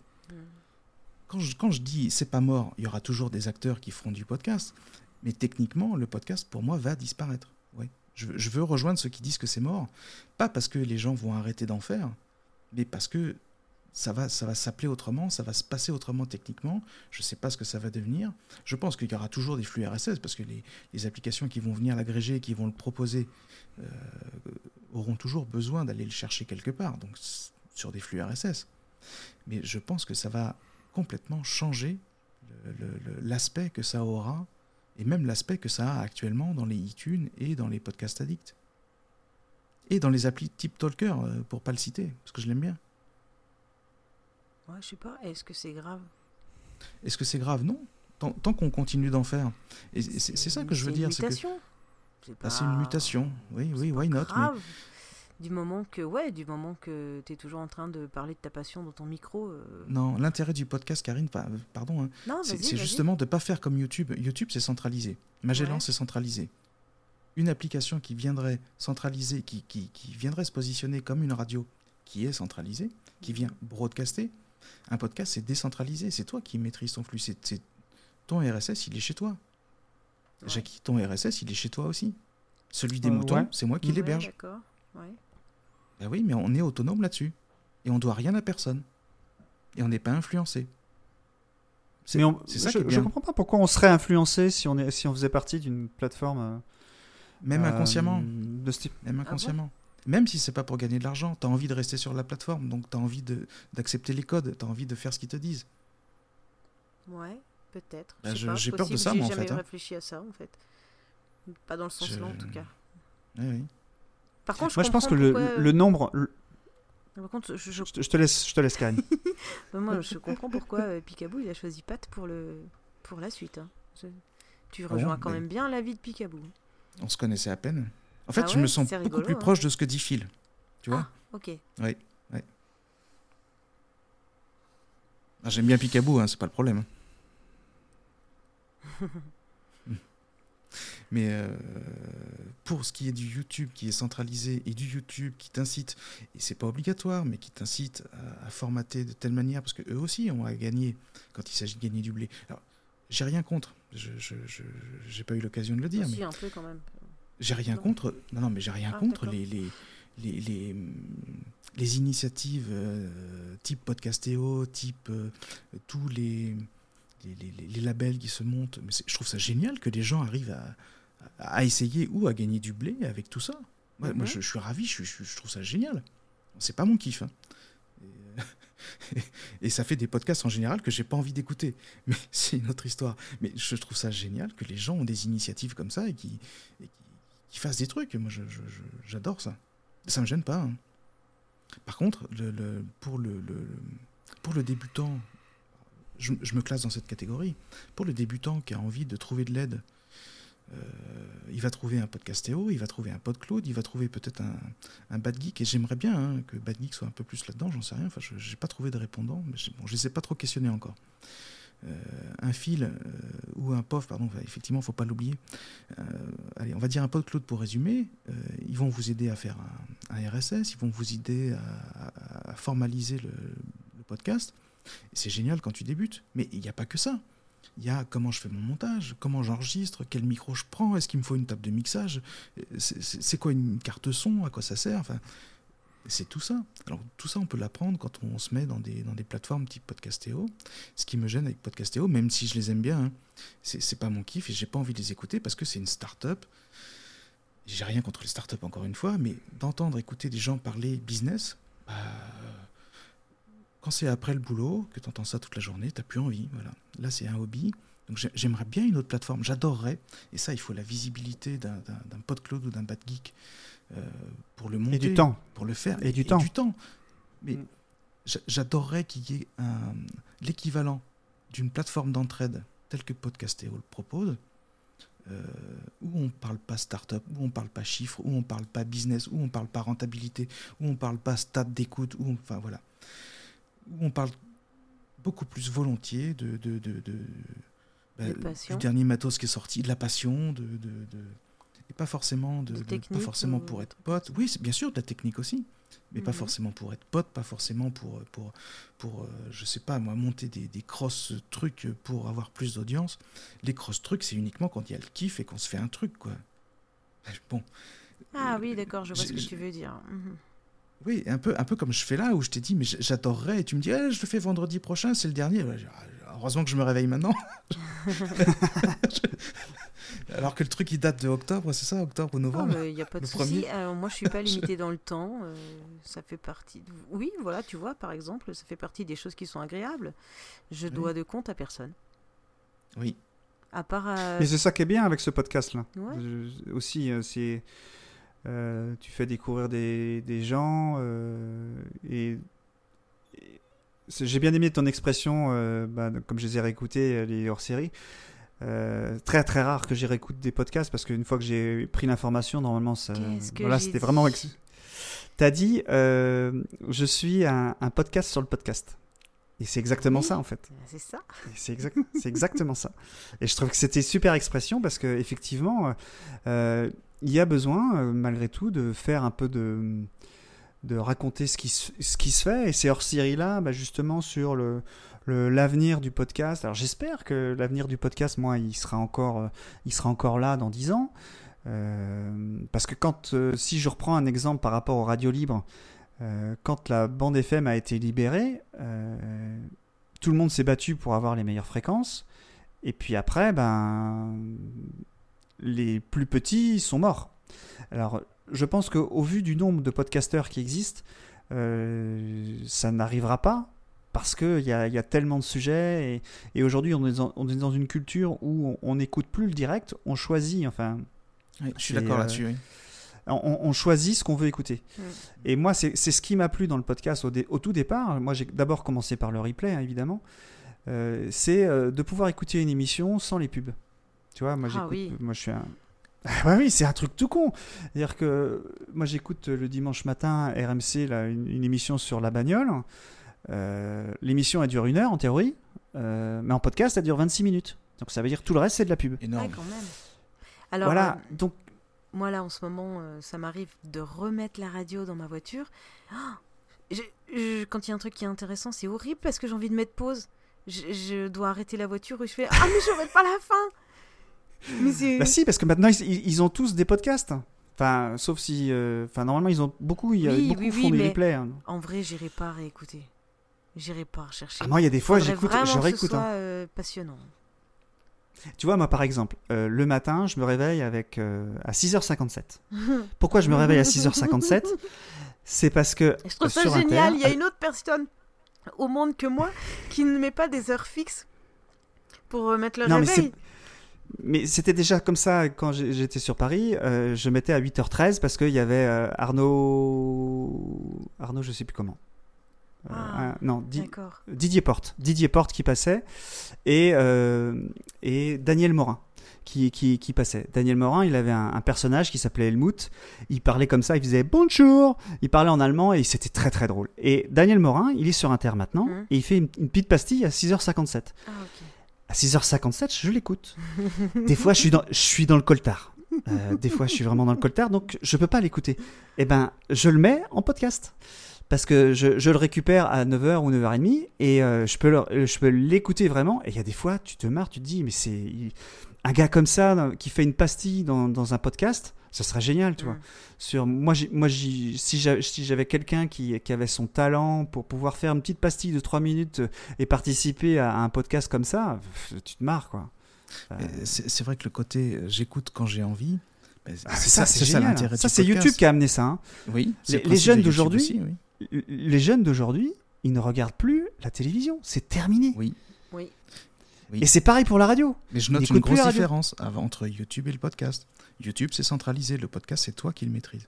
quand je, quand je dis c'est pas mort, il y aura toujours des acteurs qui feront du podcast. Mais techniquement, le podcast, pour moi, va disparaître. Ouais. Je, veux rejoindre ceux qui disent que c'est mort. Pas parce que les gens vont arrêter d'en faire, mais parce que ça va, ça va s'appeler autrement, ça va se passer autrement techniquement. Je ne sais pas ce que ça va devenir. Je pense qu'il y aura toujours des flux RSS parce que les, applications qui vont venir l'agréger, qui vont le proposer, euh, auront toujours besoin d'aller le chercher quelque part, donc sur des flux RSS. Mais je pense que ça va complètement changer l'aspect que ça aura et même l'aspect que ça a actuellement dans les iTunes et dans les podcasts addicts. Et dans les applis type Talker, euh, pour pas le citer, parce que je l'aime bien. Ouais, je sais pas. Est-ce que c'est grave? Est-ce que c'est grave? Non. Tant, qu'on continue d'en faire. Et c'est ça que je veux dire. C'est une mutation. Bah, c'est une mutation. Oui, oui, why not? Grave. Du moment que, ouais, du moment que tu es toujours en train de parler de ta passion dans ton micro. Euh. Non, l'intérêt du podcast, Karine, pardon, hein, c'est justement de ne pas faire comme YouTube. YouTube, c'est centralisé. Magellan, c'est centralisé. Une application qui viendrait centraliser, qui, qui, qui viendrait se positionner comme une radio qui est centralisée, qui vient broadcaster, un podcast, c'est décentralisé. C'est toi qui maîtrises ton flux. C'est, ton RSS, il est chez toi. Jackie, ton RSS, il est chez toi aussi. Celui des euh, moutons, c'est moi qui l'héberge. D'accord. Ben oui, mais on est autonome là-dessus. Et on doit rien à personne. Et on n'est pas influencé. C'est, ça je, ne comprends pas pourquoi on serait influencé si on, est, si on faisait partie d'une plateforme. Euh, Même inconsciemment. De ce type. Même ah inconsciemment. Même si c'est pas pour gagner de l'argent, tu as envie de rester sur la plateforme, donc tu as envie d'accepter les codes, tu as envie de faire ce qu'ils te disent. Ouais, peut-être. Bah, j'ai peur de ça, moi, en fait. J'ai jamais hein. réfléchi à ça, en fait. Pas dans le sens là, en tout cas. Oui, oui. Par contre, moi, je pense que le, le, nombre. Par contre, je, je... te laisse, je te laisse, Karine. moi, je comprends pourquoi euh, Picaboo il a choisi Pat pour le pour la suite. Hein. Tu ah rejoins quand même bien l'avis de Picaboo. On se connaissait à peine. En fait, ah je me sens beaucoup plus hein. proche de ce que dit Phil. Tu vois ah, ok. Oui. Ah, J'aime bien Picaboo, hein, c'est pas le problème. Mais euh, pour ce qui est du YouTube qui est centralisé et du YouTube qui t'incite, et c'est pas obligatoire, mais qui t'incite à, formater de telle manière, parce qu'eux aussi ont à gagner quand il s'agit de gagner du blé. Alors, j'ai rien contre, je n'ai pas eu l'occasion de le dire. mais... un peu quand même. J'ai rien contre. Non, non, mais j'ai rien ah, contre les, les, les, les, initiatives euh, type Podcastéo, type euh, tous les, les, labels qui se montent. Mais je trouve ça génial que des gens arrivent à, à essayer ou à gagner du blé avec tout ça. Moi, mhm. je, suis ravi, je, je, trouve ça génial. C'est pas mon kiff. Hein. Et, ça fait des podcasts en général que j'ai pas envie d'écouter. Mais c'est une autre histoire. Mais je trouve ça génial que les gens ont des initiatives comme ça et qui, fassent des trucs. Moi, j'adore ça. Ça me gêne pas. Hein. Par contre, le, pour, le, pour le débutant, je, me classe dans cette catégorie. Pour le débutant qui a envie de trouver de l'aide euh, il va trouver un podcastéo, il va trouver un PodCloud, il va trouver peut-être un, un Bad Geek. Et j'aimerais bien hein, que Bad Geek soit un peu plus là-dedans, j'en sais rien. Enfin, je n'ai pas trouvé de répondant, mais je ne les ai pas trop questionnés encore. Euh, un fil euh, ou un POF, pardon, effectivement, il ne faut pas l'oublier. Allez, on va dire un PodCloud pour résumer. ils vont vous aider à faire un, RSS, ils vont vous aider à, à formaliser le, le podcast. C'est génial quand tu débutes, mais il n'y a pas que ça. Il y a comment je fais mon montage, comment j'enregistre, quel micro je prends, est-ce qu'il me faut une table de mixage, c'est quoi une carte son, à quoi ça sert, enfin, c'est tout ça. Alors tout ça, on peut l'apprendre quand on se met dans des, dans des plateformes type Podcastéo. Ce qui me gêne avec Podcastéo, même si je les aime bien, hein, c'est pas mon kiff et j'ai pas envie de les écouter parce que c'est une start-up. J'ai rien contre les start-up encore une fois, mais d'entendre écouter des gens parler business, bah, quand c'est après le boulot, que tu entends ça toute la journée, tu n'as plus envie. Voilà. Là, c'est un hobby. Donc j'aimerais bien une autre plateforme. J'adorerais. Et ça, il faut la visibilité d'un PodCloud ou d'un Bad Geek euh, pour le monter. Et du temps. Pour le faire. Et, du temps. Du temps. Mais mm. j'adorerais qu'il y ait l'équivalent d'une plateforme d'entraide telle que Podcastéo le propose, euh, où on ne parle pas start-up, où on ne parle pas chiffres, où on ne parle pas business, où on ne parle pas rentabilité, où on ne parle pas stade d'écoute, où enfin voilà où on parle beaucoup plus volontiers de, de, de, de bah, du dernier matos qui est sorti, de la passion, de, et pas forcément de, pas forcément pour être pote. Oui, c'est bien sûr de la technique aussi, mais pas mhm. forcément pour être pote, pas forcément pour pour pour euh, je sais pas moi monter des, des cross trucs pour avoir plus d'audience. Les cross trucs, c'est uniquement quand il y a le kiff et qu'on se fait un truc quoi. Bon. Ah oui, d'accord, je vois ce que tu veux dire. Mhm. Oui, un peu, un peu comme je fais là, où je t'ai dit, mais j'adorerais, et tu me dis, eh, je le fais vendredi prochain, c'est le dernier. Heureusement que je me réveille maintenant. Alors que le truc, il date de octobre, c'est ça, octobre ou novembre? Il n'y a pas de souci. moi, je suis pas limité dans le temps. Euh, ça fait partie. Oui, voilà, tu vois, par exemple, ça fait partie des choses qui sont agréables. Je dois de compte à personne. Oui. À part. Euh, mais c'est ça qui est bien avec ce podcast-là. Aussi, euh, c'est euh, tu fais découvrir des, des gens euh, et, j'ai bien aimé ton expression, euh, bah, comme je les ai réécoutés, les hors-série. très très rare que j'ai réécoute des podcasts parce qu'une fois que j'ai pris l'information, normalement, ça, voilà, c'était vraiment. T'as dit, je suis un, un, podcast sur le podcast. Et c'est exactement ça en fait. C'est ça. C'est exact, exactement ça. Et je trouve que c'était super expression parce que effectivement, il y a besoin, euh, malgré tout, de faire un peu de de raconter ce qui, ce qui se fait. Et c'est hors série là, bah, justement, sur le, l'avenir du podcast. Alors j'espère que l'avenir du podcast, moi, il sera encore, euh, il sera encore là dans 10 ans. Euh, parce que quand, si je reprends un exemple par rapport aux radios libres, quand la bande FM a été libérée, tout le monde s'est battu pour avoir les meilleures fréquences. Et puis après, ben, les plus petits sont morts. Alors, je pense qu'au vu du nombre de podcasteurs qui existent, euh, ça n'arrivera pas parce qu'il y, y a, tellement de sujets et, aujourd'hui on, est dans une culture où on n'écoute plus le direct, on choisit, enfin... je suis d'accord là-dessus, oui. On, choisit ce qu'on veut écouter. Et moi, c'est ce qui m'a plu dans le podcast au, au tout départ. Moi, j'ai d'abord commencé par le replay, hein, évidemment. Euh, c'est euh, de pouvoir écouter une émission sans les pubs. Tu vois, moi, ah moi je suis un. Ah oui, c'est un truc tout con. C'est-à-dire que moi j'écoute le dimanche matin RMC là, une, émission sur la bagnole. Euh, l'émission elle dure une heure en théorie, euh, mais en podcast elle dure 26 minutes. Donc ça veut dire tout le reste c'est de la pub. Énorme. quand même. Alors, voilà, euh, donc. Moi là en ce moment, ça m'arrive de remettre la radio dans ma voiture. Oh, quand il y a un truc qui est intéressant, c'est horrible parce que j'ai envie de mettre pause. Je, je, dois arrêter la voiture et je fais Ah mais je pas la fin bah si, parce que maintenant ils, ont tous des podcasts. Enfin, sauf si, euh, enfin normalement ils ont beaucoup, il y a beaucoup font des replays. Hein. En vrai, j'irai pas réécouter. J'irai pas rechercher. Ah, moi, il y a des fois, j'écoute, je réécoute. Hein. Euh, passionnant. Tu vois, moi par exemple, euh, le matin, je me réveille avec à 6h57. Pourquoi je me réveille à 6h57 C'est parce que. Je trouve ça génial. il y a une autre personne au monde que moi qui ne met pas des heures fixes pour mettre le non, réveil mais c'était déjà comme ça quand j'étais sur Paris. Euh, je mettais à 8h13 parce qu'il y avait euh, Arnaud. Arnaud, je sais plus comment. Euh, Ah, un- non, Di-. Didier Porte. Didier Porte qui passait et, et Daniel Morin qui, qui, qui passait. Daniel Morin, il avait un, un personnage qui s'appelait Helmut. Il parlait comme ça, il faisait bonjour. Il parlait en allemand et c'était très très drôle. Et Daniel Morin, il est sur Inter maintenant Mhm. et il fait une, une petite pastille à 6h57. Ah, ok. À 6h57, je l'écoute. Des fois, je suis dans, je suis dans le coltard. Euh, des fois, je suis vraiment dans le coltard, donc je peux pas l'écouter. Eh ben, je le mets en podcast. Parce que je, le récupère à 9h ou 9h30 et euh, je peux le- je peux l'écouter vraiment. Et il y a des fois, tu te marres, tu te dis, mais c'est. Un gars comme ça, qui fait une pastille dans un podcast, ça serait génial, tu vois. Mm. Sur, moi, moi si j'avais si quelqu'un qui, qui avait son talent pour pouvoir faire une petite pastille de 3 minutes euh, et participer à un podcast comme ça, tu te marres, quoi. Euh, C'est vrai que le côté euh, j'écoute quand j'ai envie, ah, c'est ça, c'est ça génial. l'intérêt Ça, c'est. YouTube qui a amené ça. hein. Oui, Les- jeunes d'aujourd'hui, oui. Les jeunes d'aujourd'hui, ils ne regardent plus la télévision. C'est terminé. Oui. Oui. Oui. Et c'est pareil pour la radio. Mais je note une grosse différence avant- entre YouTube et le podcast. YouTube, c'est centralisé. Le podcast, c'est toi qui le maîtrises.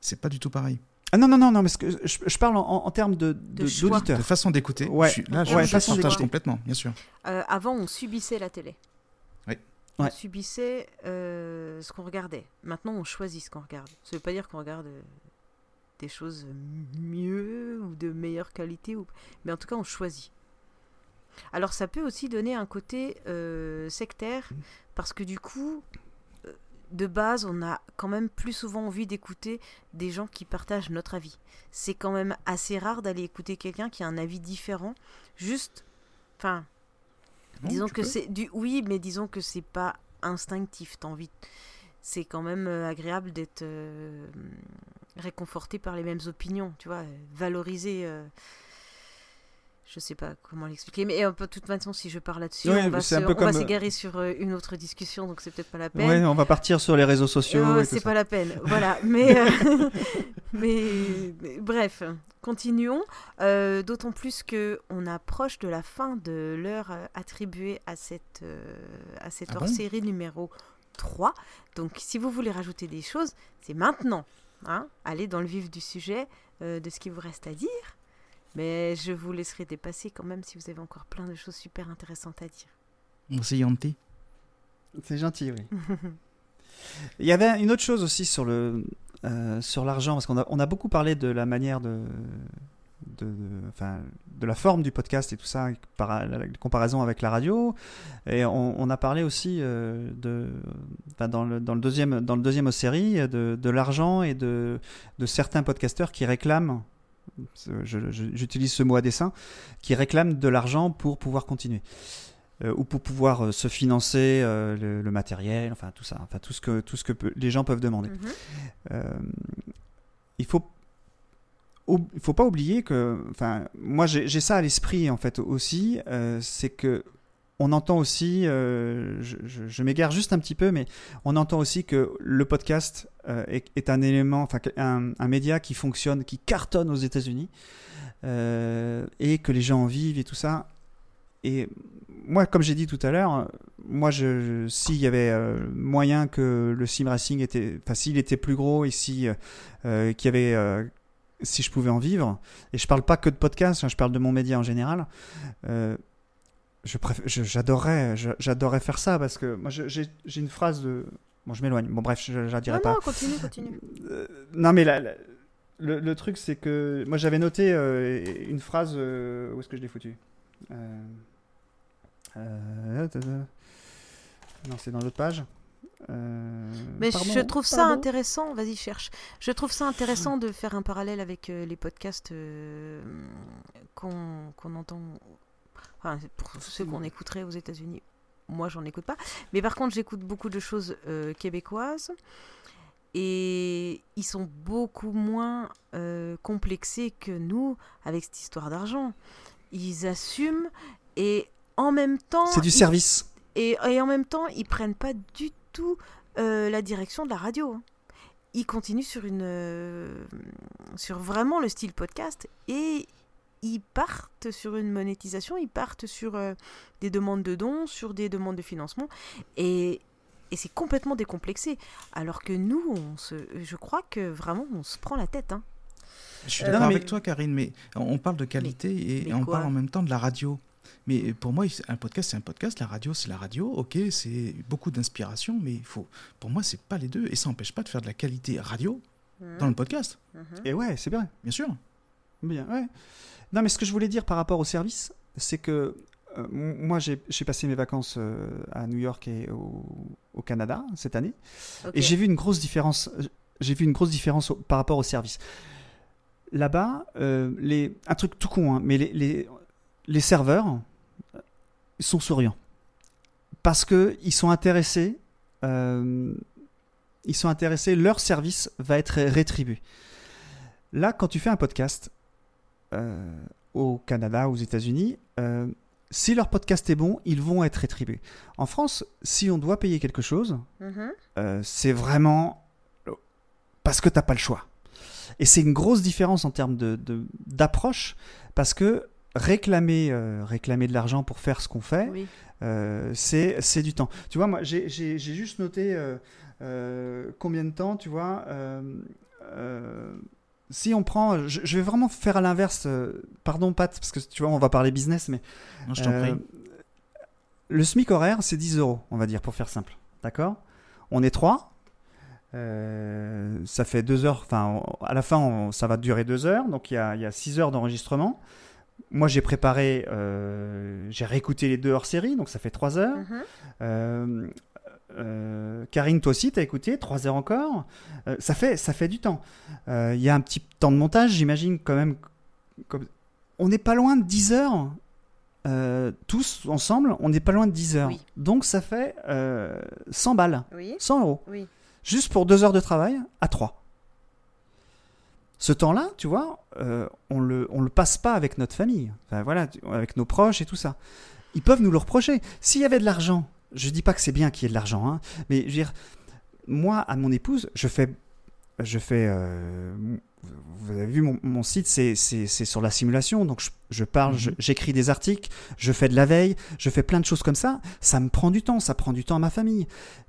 C'est pas du tout pareil. Ah non, non, non, non, mais que- je, je parle en, en termes de, de-. De façon d'écouter, Ouais. là, je, Ouais, je façon partage complètement, bien sûr. Euh, avant, on subissait la télé. Oui. On Ouais. subissait euh, ce qu'on regardait. Maintenant, on choisit ce qu'on regarde. Ça veut pas dire qu'on regarde euh, des choses mieux ou de meilleure qualité, ou... mais en tout cas, on choisit. Alors, ça peut aussi donner un côté euh, sectaire, parce que du coup, euh, de base, on a quand même plus souvent envie d'écouter des gens qui partagent notre avis. C'est quand même assez rare d'aller écouter quelqu'un qui a un avis différent, juste. Enfin, disons que c'est du oui, mais disons que c'est pas instinctif. T'as envie. C'est quand même euh, agréable d'être euh, réconforté par les mêmes opinions, tu vois, valorisé. euh, je sais pas comment l'expliquer, mais euh, de toute façon, si je parle là-dessus, Ouais, on va comme, euh, s'égarer sur euh, une autre discussion, donc c'est peut-être pas la peine. Ouais, on va partir sur les réseaux sociaux. Euh, c'est pas la peine. Voilà. Mais, euh, mais, mais bref, continuons. Euh, D'autant plus que on approche de la fin de l'heure attribuée à cette, à cette Ah bon? hors-série numéro 3. Donc, si vous voulez rajouter des choses, c'est maintenant. Hein Allez dans le vif du sujet de ce qui vous reste à dire. Mais je vous laisserai dépasser quand même si vous avez encore plein de choses super intéressantes à dire. Merci Yanti. C'est gentil, oui. Il y avait une autre chose aussi sur le euh, sur l'argent parce qu'on a on a beaucoup parlé de la manière de de, de- enfin, de la forme du podcast et tout ça, par la, la comparaison avec la radio. Et on, on a parlé aussi euh, de, enfin, dans, le, dans, le deuxième, dans le deuxième série de, de l'argent et de, de certains podcasteurs qui réclament, j'utilise ce mot à dessein, qui réclament de l'argent pour pouvoir continuer. Euh, ou pour pouvoir euh, se financer euh, le, le matériel, enfin tout ça, enfin tout ce que, tout ce que peut- les gens peuvent demander. Mhm. Euh, il faut il faut pas oublier que enfin moi j'ai ça à l'esprit en fait aussi c'est que on entend aussi euh, je, m'égare juste un petit peu mais on entend aussi que le podcast euh, est, un élément enfin un, média qui fonctionne qui cartonne aux États-Unis euh, et que les gens en vivent et tout ça. Et moi comme j'ai dit tout à l'heure moi, je, s'il y avait moyen que le sim racing était, enfin, s'il était plus gros et si, qu'il y avait, si je pouvais en vivre, et je parle pas que de podcast, hein, je parle de mon média en général, je j'adorerais, j'adorerais faire ça parce que moi, j'ai j'ai une phrase de, bon, je m'éloigne, bon, bref, je, la dirai Non, pas. non, continue, continue. Euh, non, mais la- la- le, le truc, c'est que moi, j'avais noté euh, une phrase. euh, où est-ce que je l'ai foutu euh, Non, c'est dans l'autre page. Euh, Mais pardon, je trouve ça intéressant, vas-y cherche. Je trouve ça intéressant de faire un parallèle avec euh, les podcasts euh, qu'on qu'on entend, enfin, pour ceux qu'on écouterait aux États-Unis. Moi, j'en écoute pas. Mais par contre, j'écoute beaucoup de choses euh, québécoises. Et ils sont beaucoup moins euh, complexés que nous avec cette histoire d'argent. Ils assument et en même temps. C'est du ils- service. et, et en même temps, ils prennent pas du tout euh, la direction de la radio. Ils continuent sur une, euh, sur vraiment le style podcast et ils partent sur une monétisation, ils partent sur euh, des demandes de dons, sur des demandes de financement et, et c'est complètement décomplexé. Alors que nous, on se, je crois que vraiment, on se prend la tête. hein. Je suis Euh, d'accord mais- avec toi, Karine, mais on parle de qualité et mais on parle en même temps de la radio. Mais pour moi, un podcast, c'est un podcast. La radio, c'est la radio. Ok, c'est beaucoup d'inspiration, mais il faut. Pour moi, c'est pas les deux, et ça n'empêche pas de faire de la qualité radio Mhm. dans le podcast, Mhm. Et ouais, c'est vrai. bien sûr. Bien, ouais. Non, mais ce que je voulais dire par rapport au service, c'est que euh, moi, j'ai passé mes vacances euh, à New York et au, au Canada cette année, et j'ai vu une grosse différence. J'ai vu une grosse différence au- par rapport au service. Là-bas, euh, les, un truc tout con, hein, mais les, les, les serveurs euh, sont souriants parce que ils sont intéressés. euh, ils sont intéressés. Leur service va être rétribué. Là, quand tu fais un podcast euh, au Canada, aux États-Unis, euh, si leur podcast est bon, ils vont être rétribués. En France, si on doit payer quelque chose, Mhm. euh, c'est vraiment parce que t'as pas le choix. Et c'est une grosse différence en termes de- de- d'approche, parce que réclamer, euh, réclamer de l'argent pour faire ce qu'on fait, Oui. euh, c'est du temps. Tu vois, moi, j'ai juste noté euh, euh, combien de temps, tu vois. Si on prend, je, je vais vraiment faire à l'inverse. euh, pardon, Pat, parce que tu vois, on va parler business, mais Non, je t'en euh, prie. le SMIC horaire, c'est 10 euros, on va dire, pour faire simple. D'accord? On est trois. Euh, ça fait deux heures. Enfin, à la fin, on- ça va durer deux heures. Donc, il y a, il y a six heures d'enregistrement. Moi, j'ai préparé, euh, j'ai réécouté les deux hors série, donc ça fait trois heures. Euh, euh, Karine, toi aussi, t'as écouté, 3 heures encore? Euh, ça, fait, ça fait du temps. Euh, Il y a un petit temps de montage, j'imagine, quand même. Comme... On n'est pas loin de 10 heures. tous ensemble, on n'est pas loin de 10 heures. Oui. Donc ça fait euh, 100 balles, Oui. 100 euros. Oui. Juste pour 2 heures de travail à 3. Ce temps-là, tu vois, on le, on le passe pas avec notre famille, Enfin, voilà, avec nos proches et tout ça. Ils peuvent nous le reprocher. S'il y avait de l'argent, je dis pas que c'est bien qu'il y ait de l'argent, hein, mais je veux dire, moi, à mon épouse, je fais, je fais, euh, vous avez vu mon, mon site, c'est, sur la simulation, donc je, je parle, Mhm. j'écris des articles, je fais de la veille, je fais plein de choses comme ça. Ça me prend du temps, ça prend du temps à ma famille.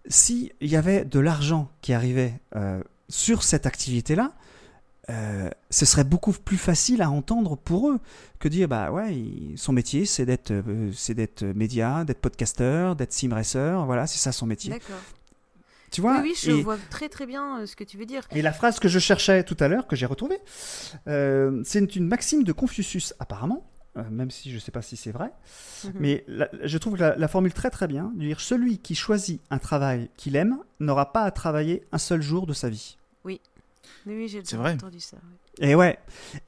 S'il y avait de l'argent qui arrivait euh, sur cette activité-là, euh, ce serait beaucoup plus facile à entendre pour eux que dire bah ouais il- son métier c'est d'être euh, c'est d'être média d'être podcasteur d'être sim racer voilà c'est ça son métier D'accord. tu vois oui, je et, vois très très bien euh, ce que tu veux dire. et la phrase que je cherchais tout à l'heure que j'ai retrouvée euh, c'est une maxime de Confucius apparemment même si je ne sais pas si c'est vrai Mhm. mais la- je trouve la, la formule très très bien de dire celui qui choisit un travail qu'il aime n'aura pas à travailler un seul jour de sa vie Oui, oui, j'ai C'est déjà vrai. entendu ça. oui. Et ouais.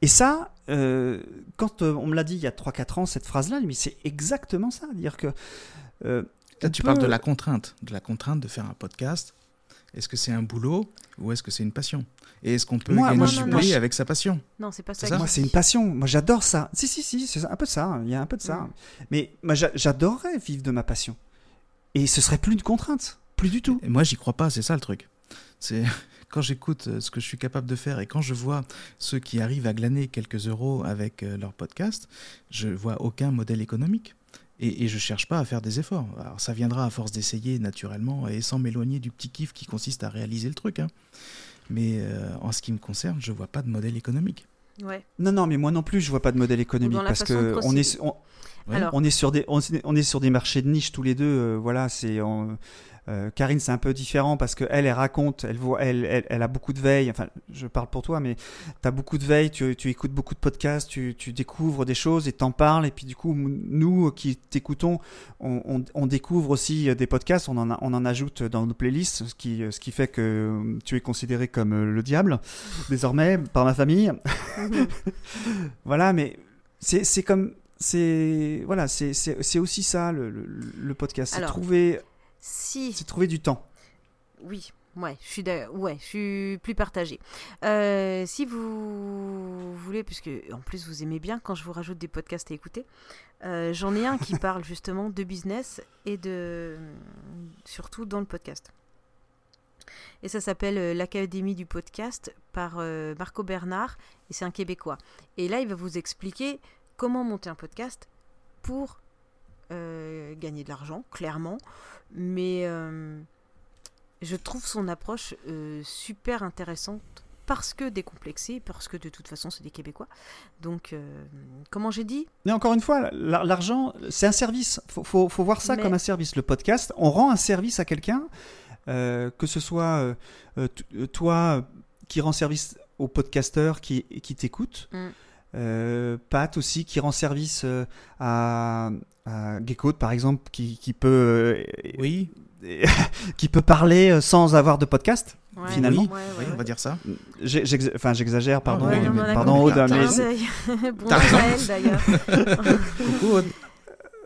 Et ça, euh, quand euh, on me l'a dit il y a 3-4 ans, cette phrase-là, mais c'est exactement ça. Dire que. euh, Là, tu parles de la contrainte, de la contrainte de faire un podcast. Est-ce que c'est un boulot ou est-ce que c'est une passion? Et est-ce qu'on peut Moi- gagner du avec sa passion? Non, c'est pas ça. Moi, c'est une passion. Moi, j'adore ça. Si, si, si, c'est un peu ça. Il y a un peu de ça. Mm. Mais moi, j'a- j'adorerais vivre de ma passion. Et ce serait plus une contrainte. Plus du tout. Et moi, j'y crois pas, c'est ça le truc. C'est quand j'écoute euh, ce que je suis capable de faire et quand je vois ceux qui arrivent à glaner quelques euros avec euh, leur podcast, je vois aucun modèle économique. Et, et je cherche pas à faire des efforts. Alors ça viendra à force d'essayer naturellement et sans m'éloigner du petit kiff qui consiste à réaliser le truc. hein. Mais euh, en ce qui me concerne, je vois pas de modèle économique. Ouais. Non, non, mais moi non plus, je vois pas de modèle économique parce que on est, on, Ouais. Alors, on est sur des, on, est- on est sur des marchés de niche tous les deux. euh, voilà, c'est. Euh, Karine, c'est un peu différent parce que elle, elle raconte, elle voit, elle, elle, elle a beaucoup de veille. Enfin, je parle pour toi, mais tu as beaucoup de veille. Tu, tu écoutes beaucoup de podcasts, tu, tu découvres des choses et t'en parles. Et puis du coup, nous qui t'écoutons, on, on, on découvre aussi des podcasts. On en, a- on en ajoute dans nos playlists, ce qui, ce qui fait que euh, tu es considéré comme euh, le diable désormais par ma famille. Voilà, mais c'est comme c'est voilà, c'est aussi ça le, le, le podcast, c'est trouver si. c'est trouver du temps. Oui, ouais, je suis ouais, je suis plus partagée. Euh, si vous voulez, puisque en plus vous aimez bien quand je vous rajoute des podcasts à écouter, euh, j'en ai un qui parle justement de business et de surtout dans le podcast. Et ça s'appelle euh, l'Académie du podcast par euh, Marco Bernard et c'est un Québécois. Et là, il va vous expliquer comment monter un podcast pour euh, gagner de l'argent, clairement, mais euh, je trouve son approche euh, super intéressante parce que décomplexés, parce que de toute façon, c'est des Québécois. Donc, comment j'ai dit? Mais encore une fois, la- l'argent, c'est un service. Faut, faut, faut voir ça Mais- comme un service. Le podcast, on rend un service à quelqu'un, que ce soit toi qui rend service au podcasteur qui, qui t'écoute, Mm. Euh, Pat aussi qui rend service euh, à, à Gecko, par exemple, qui, qui peut euh, Oui, qui peut parler euh, sans avoir de podcast. Ouais, Finalement. ouais, oui, ouais, on va dire ça. Enfin, j'exagère, pardon, mais- mais a pardon. Aude, mais bon raison. Noël, d'ailleurs. Coucou, Aude.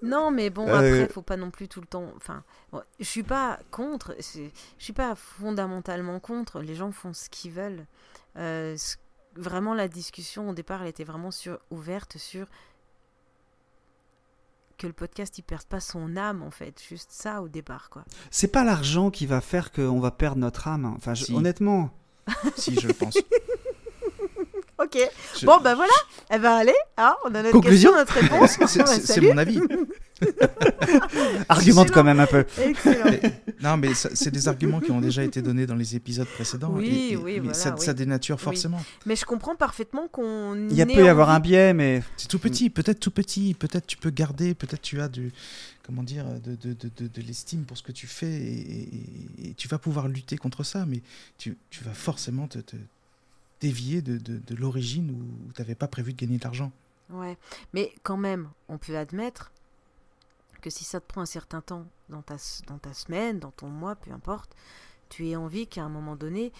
Non, mais bon, Euh, après, faut pas non plus tout le temps. Enfin, bon, je suis pas contre. Je suis pas fondamentalement contre. Les gens font ce qu'ils veulent. Euh, ce- vraiment, la discussion au départ, elle était vraiment sur ouverte sur que le podcast il perde pas son âme en fait. Juste ça au départ, quoi. C'est pas l'argent qui va faire qu'on va perdre notre âme. Enfin, je- Si. honnêtement. si, je le pense. Ok. Je- Bon, bah voilà. Eh ben allez, hein, on a notre Conclusion question, notre réponse. C'est- mon avis. Argumente Excellent. quand même un peu. Excellent. Non, mais c'est des arguments qui ont déjà été donnés dans les épisodes précédents. Oui, et- et- oui, mais voilà, ça, oui. ça dénature forcément. Mais je comprends parfaitement qu'on. Il y a peut y avoir un biais, mais C'est tout petit, peut-être tout petit, peut-être tu peux garder, peut-être tu as du, comment dire, de, de, de, de- de l'estime pour ce que tu fais et, et- et tu vas pouvoir lutter contre ça, mais tu, tu vas forcément te, te dévier de, de, de l'origine où, tu n'avais pas prévu de gagner de l'argent. Ouais, mais quand même, on peut admettre que si ça te prend un certain temps dans ta, dans ta semaine, dans ton mois, peu importe, tu aies envie qu'à un moment donné,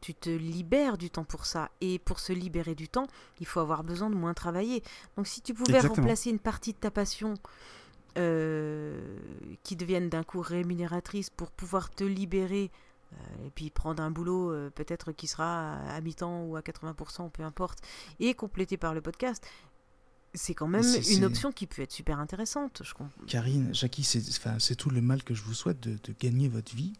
tu te libères du temps pour ça. Et pour se libérer du temps, il faut avoir besoin de moins travailler. Donc si tu pouvais Exactement. remplacer une partie de ta passion euh, qui devienne d'un coup rémunératrice pour pouvoir te libérer et puis prendre un boulot euh, peut-être qui sera à, mi-temps ou à 80%, peu importe, et complété par le podcast, c'est quand même une option qui peut être super intéressante. Je comprends. Karine, Jackie, c'est tout le mal que je vous souhaite de, de gagner votre vie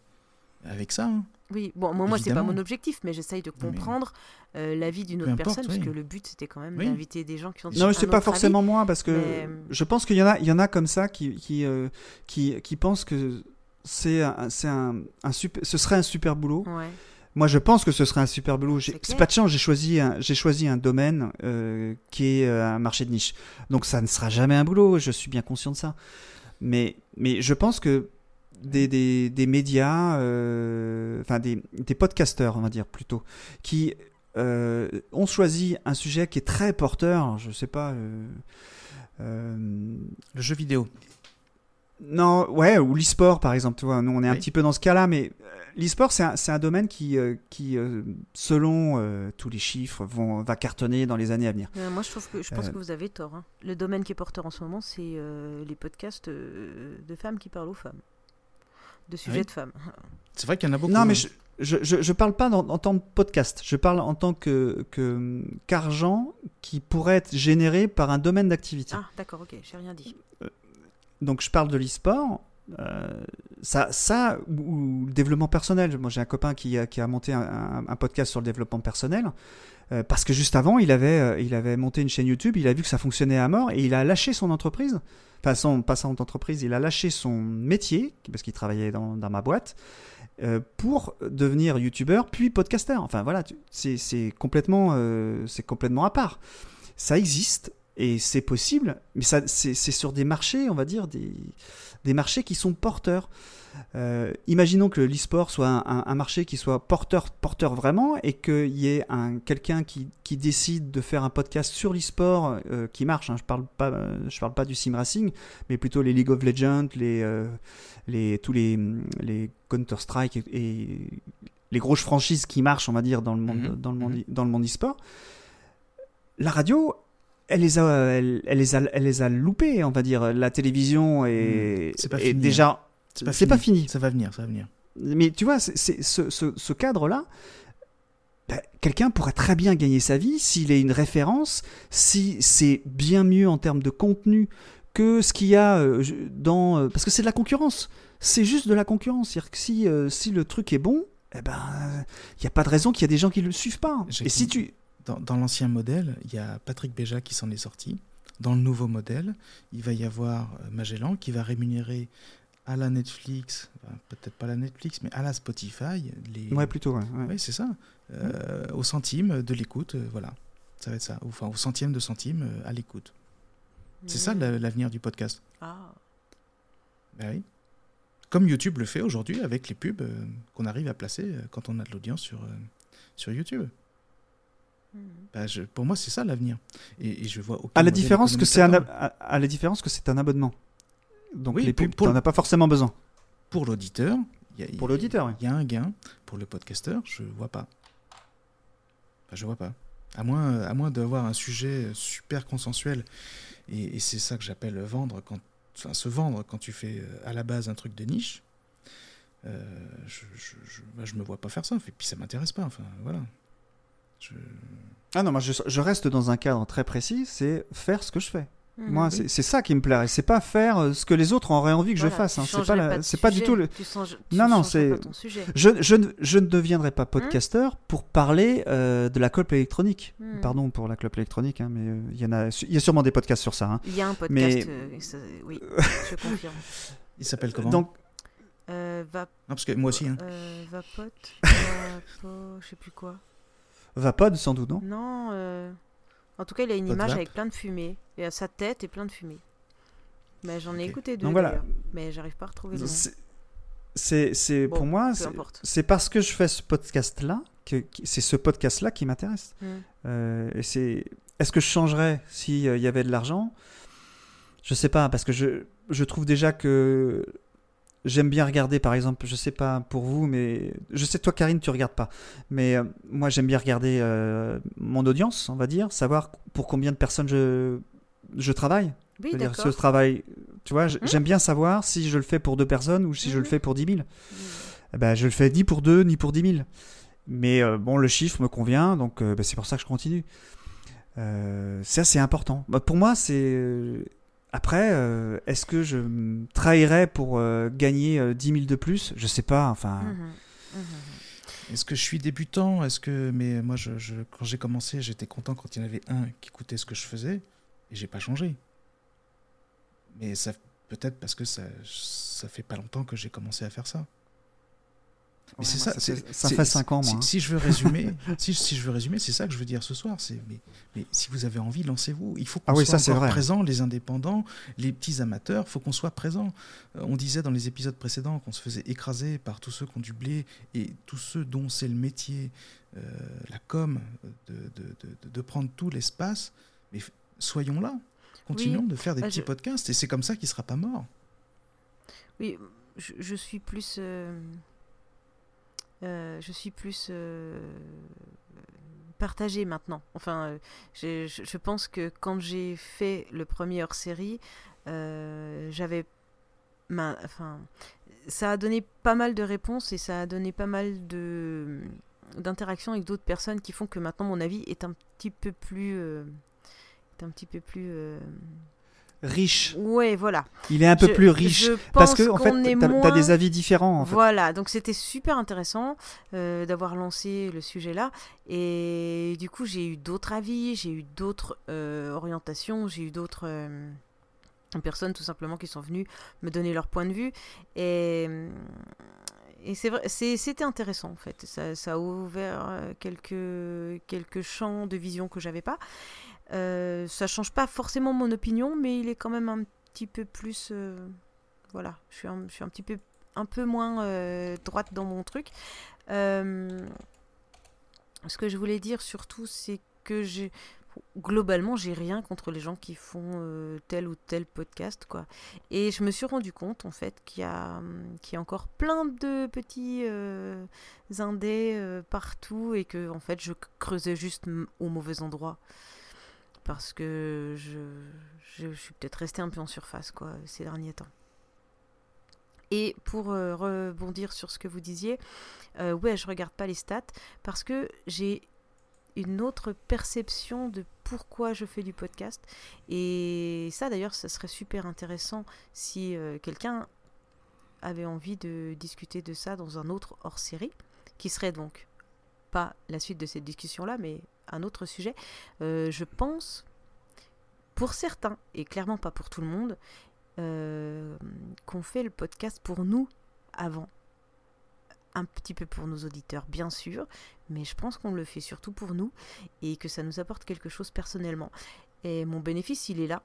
avec ça. hein. Oui, bon, moi, moi c'est pas mon objectif, mais j'essaye de Non, mais- comprendre euh, l'avis d'une autre importe, personne, oui. parce que le but c'était quand même Oui. d'inviter des gens qui ont non, un c'est pas avis. forcément moi parce que mais- je pense qu'il y en a, il y en a comme ça qui qui euh, qui, qui pensent que c'est un, c'est un, un super, ce serait un super boulot. Ouais. Moi, je pense que ce serait un super boulot. J'ai- C'est pas de chance, j'ai choisi un, j'ai choisi un domaine euh, qui est euh, un marché de niche. Donc ça ne sera jamais un boulot, je suis bien conscient de ça. Mais, mais je pense que des, des, des médias, euh, enfin des, des podcasteurs, on va dire plutôt, qui euh, ont choisi un sujet qui est très porteur, je sais pas. euh, euh, Le jeu vidéo. Non, ouais, ou l'e-sport par exemple, tu vois, nous on est un petit peu dans ce cas-là, mais euh, l'e-sport c'est un, c'est un domaine qui, euh, qui euh, selon euh, tous les chiffres, vont, va cartonner dans les années à venir. Moi, je, trouve que, je pense Euh, que vous avez tort. hein. Le domaine qui est porteur en ce moment, c'est euh, les podcasts euh, de femmes qui parlent aux femmes. De sujets oui. de femmes. C'est vrai qu'il y en a beaucoup. Non, mais hein. je, je, je, je parle pas dans- en tant que podcast, je parle en tant que que- qu'argent qui pourrait être généré par un domaine d'activité. Ah, d'accord, ok, j'ai rien dit. Donc je parle de l'e-sport. euh, ça, ça ou, le développement personnel. Moi, j'ai un copain qui a, monté un, podcast sur le développement personnel euh, parce que juste avant, il avait, euh, il avait monté une chaîne YouTube. Il a vu que ça fonctionnait à mort et il a lâché son entreprise. Enfin, son, pas son entreprise, il a lâché son métier parce qu'il travaillait dans, ma boîte pour devenir youtubeur puis podcasteur. Enfin voilà, c'est complètement, c'est complètement à part. Ça existe et c'est possible, mais ça c'est sur des marchés, on va dire des des marchés qui sont porteurs. Euh, imaginons que l'e-sport soit un, un- un marché qui soit porteur, porteur vraiment, et qu'il y ait un quelqu'un qui, qui décide de faire un podcast sur l'e-sport euh, qui marche. hein. Je parle pas, euh, je parle pas du sim racing, mais plutôt les League of Legends, les, euh, les tous les, les Counter Strike et, et les grosses franchises qui marchent, on va dire, dans le monde, Mhm, dans le monde, mhm. dans le monde e-sport. La radio, elle les a, elle, elle les a, elle les a loupés, on va dire. La télévision est, déjà. C'est pas, c'est pas fini. Ça va venir, ça va venir. Mais tu vois, c'est, ce, ce- ce cadre-là, ben, quelqu'un pourrait très bien gagner sa vie s'il est une référence, si c'est bien mieux en termes de contenu que ce qu'il y a euh, dans... euh, parce que c'est de la concurrence. C'est juste de la concurrence. C'est-à-dire que si, euh, si le truc est bon, eh ben, il n'y a pas de raison qu'il y a des gens qui ne le suivent pas. Et si tu... Dans, dans l'ancien modèle, il y a Patrick Béja qui s'en est sorti. Dans le nouveau modèle, il va y avoir euh, Magellan qui va rémunérer à la Netflix, enfin, peut-être pas la Netflix, mais à la Spotify. Les... Ouais, plutôt, ouais. c'est ça. Euh, Au centime de l'écoute, euh, voilà. Ça va être ça. Enfin, au centième de centime euh, à l'écoute. C'est ça la- l'avenir du podcast. Ah. Ben oui. Comme YouTube le fait aujourd'hui avec les pubs qu'on arrive à placer quand on a de l'audience sur, sur YouTube. Mm. Ben, je- pour moi, c'est ça l'avenir. Et, et je vois aucun À la différence que c'est un, à, à la différence que c'est un abonnement. Donc Oui, les pubs, pour- t'en as pas forcément besoin. Pour l'auditeur, il y a- Pour l'auditeur, il y a un gain. Pour le podcasteur, je vois pas. Enfin, je vois pas. À moins, à moins d'avoir un sujet super consensuel. Et, et c'est ça que j'appelle vendre quand, enfin, se vendre quand tu fais euh, à la base un truc de niche. Euh, je, je, je, bah, je me vois pas faire ça. Et puis ça m'intéresse pas. Enfin, voilà. Je- Ah non, moi je, je reste dans un cadre très précis, c'est faire ce que je fais. Mm. Moi, c'est c'est ça qui me plairait. C'est pas faire euh, ce que les autres auraient envie que je fasse. hein. C'est pas, la- du tout le. tu changes- tu Non, non, c'est-. Je, je, ne- je ne deviendrai pas podcasteur pour parler euh, de la clope électronique. Hmm. Pardon pour la clope électronique, hein, mais euh, il y en a, il y a sûrement des podcasts sur ça. hein. Il y a un podcast, Mais- euh, ça- oui, je confirme. Il s'appelle comment? Donc, Euh, va, Non, parce que moi aussi. hein. euh, Vapote, Vapo, je sais plus quoi. Vapod sans doute, non? Non, euh, en tout cas, il a une Pas image avec plein de fumée. Et à sa tête est plein de fumée. Mais j'en ai écouté deux Donc voilà. mais j'arrive pas à retrouver le nom. C'est- C'est, Bon, pour moi, c'est- parce que je fais ce podcast-là que c'est ce podcast-là qui m'intéresse. Hmm. Euh, et c'est, est-ce que je changerais s'il y avait de l'argent? Je sais pas, parce que je, je trouve déjà que j'aime bien regarder, par exemple, je sais pas pour vous, mais je sais toi, Karine, tu regardes pas, mais euh, moi j'aime bien regarder euh, mon audience, on va dire, savoir pour combien de personnes je, je travaille. Oui, C'est-à-dire ce travail, tu vois, Hmm. j'aime bien savoir si je le fais pour deux personnes ou si je le Mhm. fais pour 10 000. Hmm. Eh ben, je le fais ni pour deux ni pour 10 000. Mais euh, bon, le chiffre me convient, donc ben, c'est pour ça que je continue. Ça, c'est important. Bah, pour moi, c'est. Après, euh, est-ce que je me trahirais pour euh, gagner euh, 10 000 de plus? Je sais pas. Enfin, Mhm. Mhm. Est-ce que je suis débutant? Est-ce que mais moi je, je- quand j'ai commencé j'étais content quand il y en avait un qui écoutait ce que je faisais et j'ai pas changé. Mais ça peut-être parce que ça ça fait pas longtemps que j'ai commencé à faire ça. Mais ouais, c'est ça. fait- c'est- ça fait 5 ans, moi. Si, hein. si je veux résumer, si, si je veux résumer, c'est ça que je veux dire ce soir. C'est mais, mais si vous avez envie, lancez-vous. Il faut qu'on Ah oui, soit ça, encore présents, les indépendants, les petits amateurs. Il faut qu'on soit présents. Euh, on disait dans les épisodes précédents qu'on se faisait écraser par tous ceux qui ont du blé et tous ceux dont c'est le métier, euh, la com, de, de, de- de prendre tout l'espace. Mais soyons là. Continuons de faire des Ah, petits je- podcasts et c'est comme ça qu'il sera pas mort. Oui, je, je suis plus. euh, euh, je suis plus. euh, partagée maintenant. Enfin, euh, je, pense que quand j'ai fait le premier hors série, j'avais. Enfin, ça a donné pas mal de réponses et ça a donné pas mal de d'interactions avec d'autres personnes qui font que maintenant mon avis est un petit peu plus. est un petit peu plus. Riche. Ouais, voilà. Il est un peu Je- plus riche. Parce que, en fait, t'as moins- as des avis différents. En fait. Voilà, donc c'était super intéressant euh, d'avoir lancé le sujet là. Et du coup, j'ai eu d'autres avis, j'ai eu d'autres euh, orientations, j'ai eu d'autres euh, personnes tout simplement qui sont venues me donner leur point de vue. Et, et c'est vrai, c'est- c'était intéressant en fait. Ça, ça a ouvert quelques, quelques champs de vision que j'avais pas. Euh, ça change pas forcément mon opinion, mais il est quand même un petit peu plus. euh, voilà, je suis un, petit peu un peu moins euh, droite dans mon truc. Ce que je voulais dire surtout, c'est que globalement, j'ai rien contre les gens qui font tel ou tel podcast, quoi. Et je me suis rendu compte, en fait, qu'il y a, qu'il y a encore plein de petits indés partout et que, en fait, je creusais juste au mauvais endroit. Parce que je, suis peut-être restée un peu en surface, quoi, ces derniers temps. Et pour euh, rebondir sur ce que vous disiez, euh, ouais, je regarde pas les stats parce que j'ai une autre perception de pourquoi je fais du podcast. Et ça, d'ailleurs, ça serait super intéressant si euh, quelqu'un avait envie de discuter de ça dans un autre hors-série, qui serait donc pas la suite de cette discussion-là, mais un autre sujet. Euh, je pense, pour certains, et clairement pas pour tout le monde, euh, qu'on fait le podcast pour nous avant. Un petit peu pour nos auditeurs, bien sûr, mais je pense qu'on le fait surtout pour nous et que ça nous apporte quelque chose personnellement. Et mon bénéfice, il est là.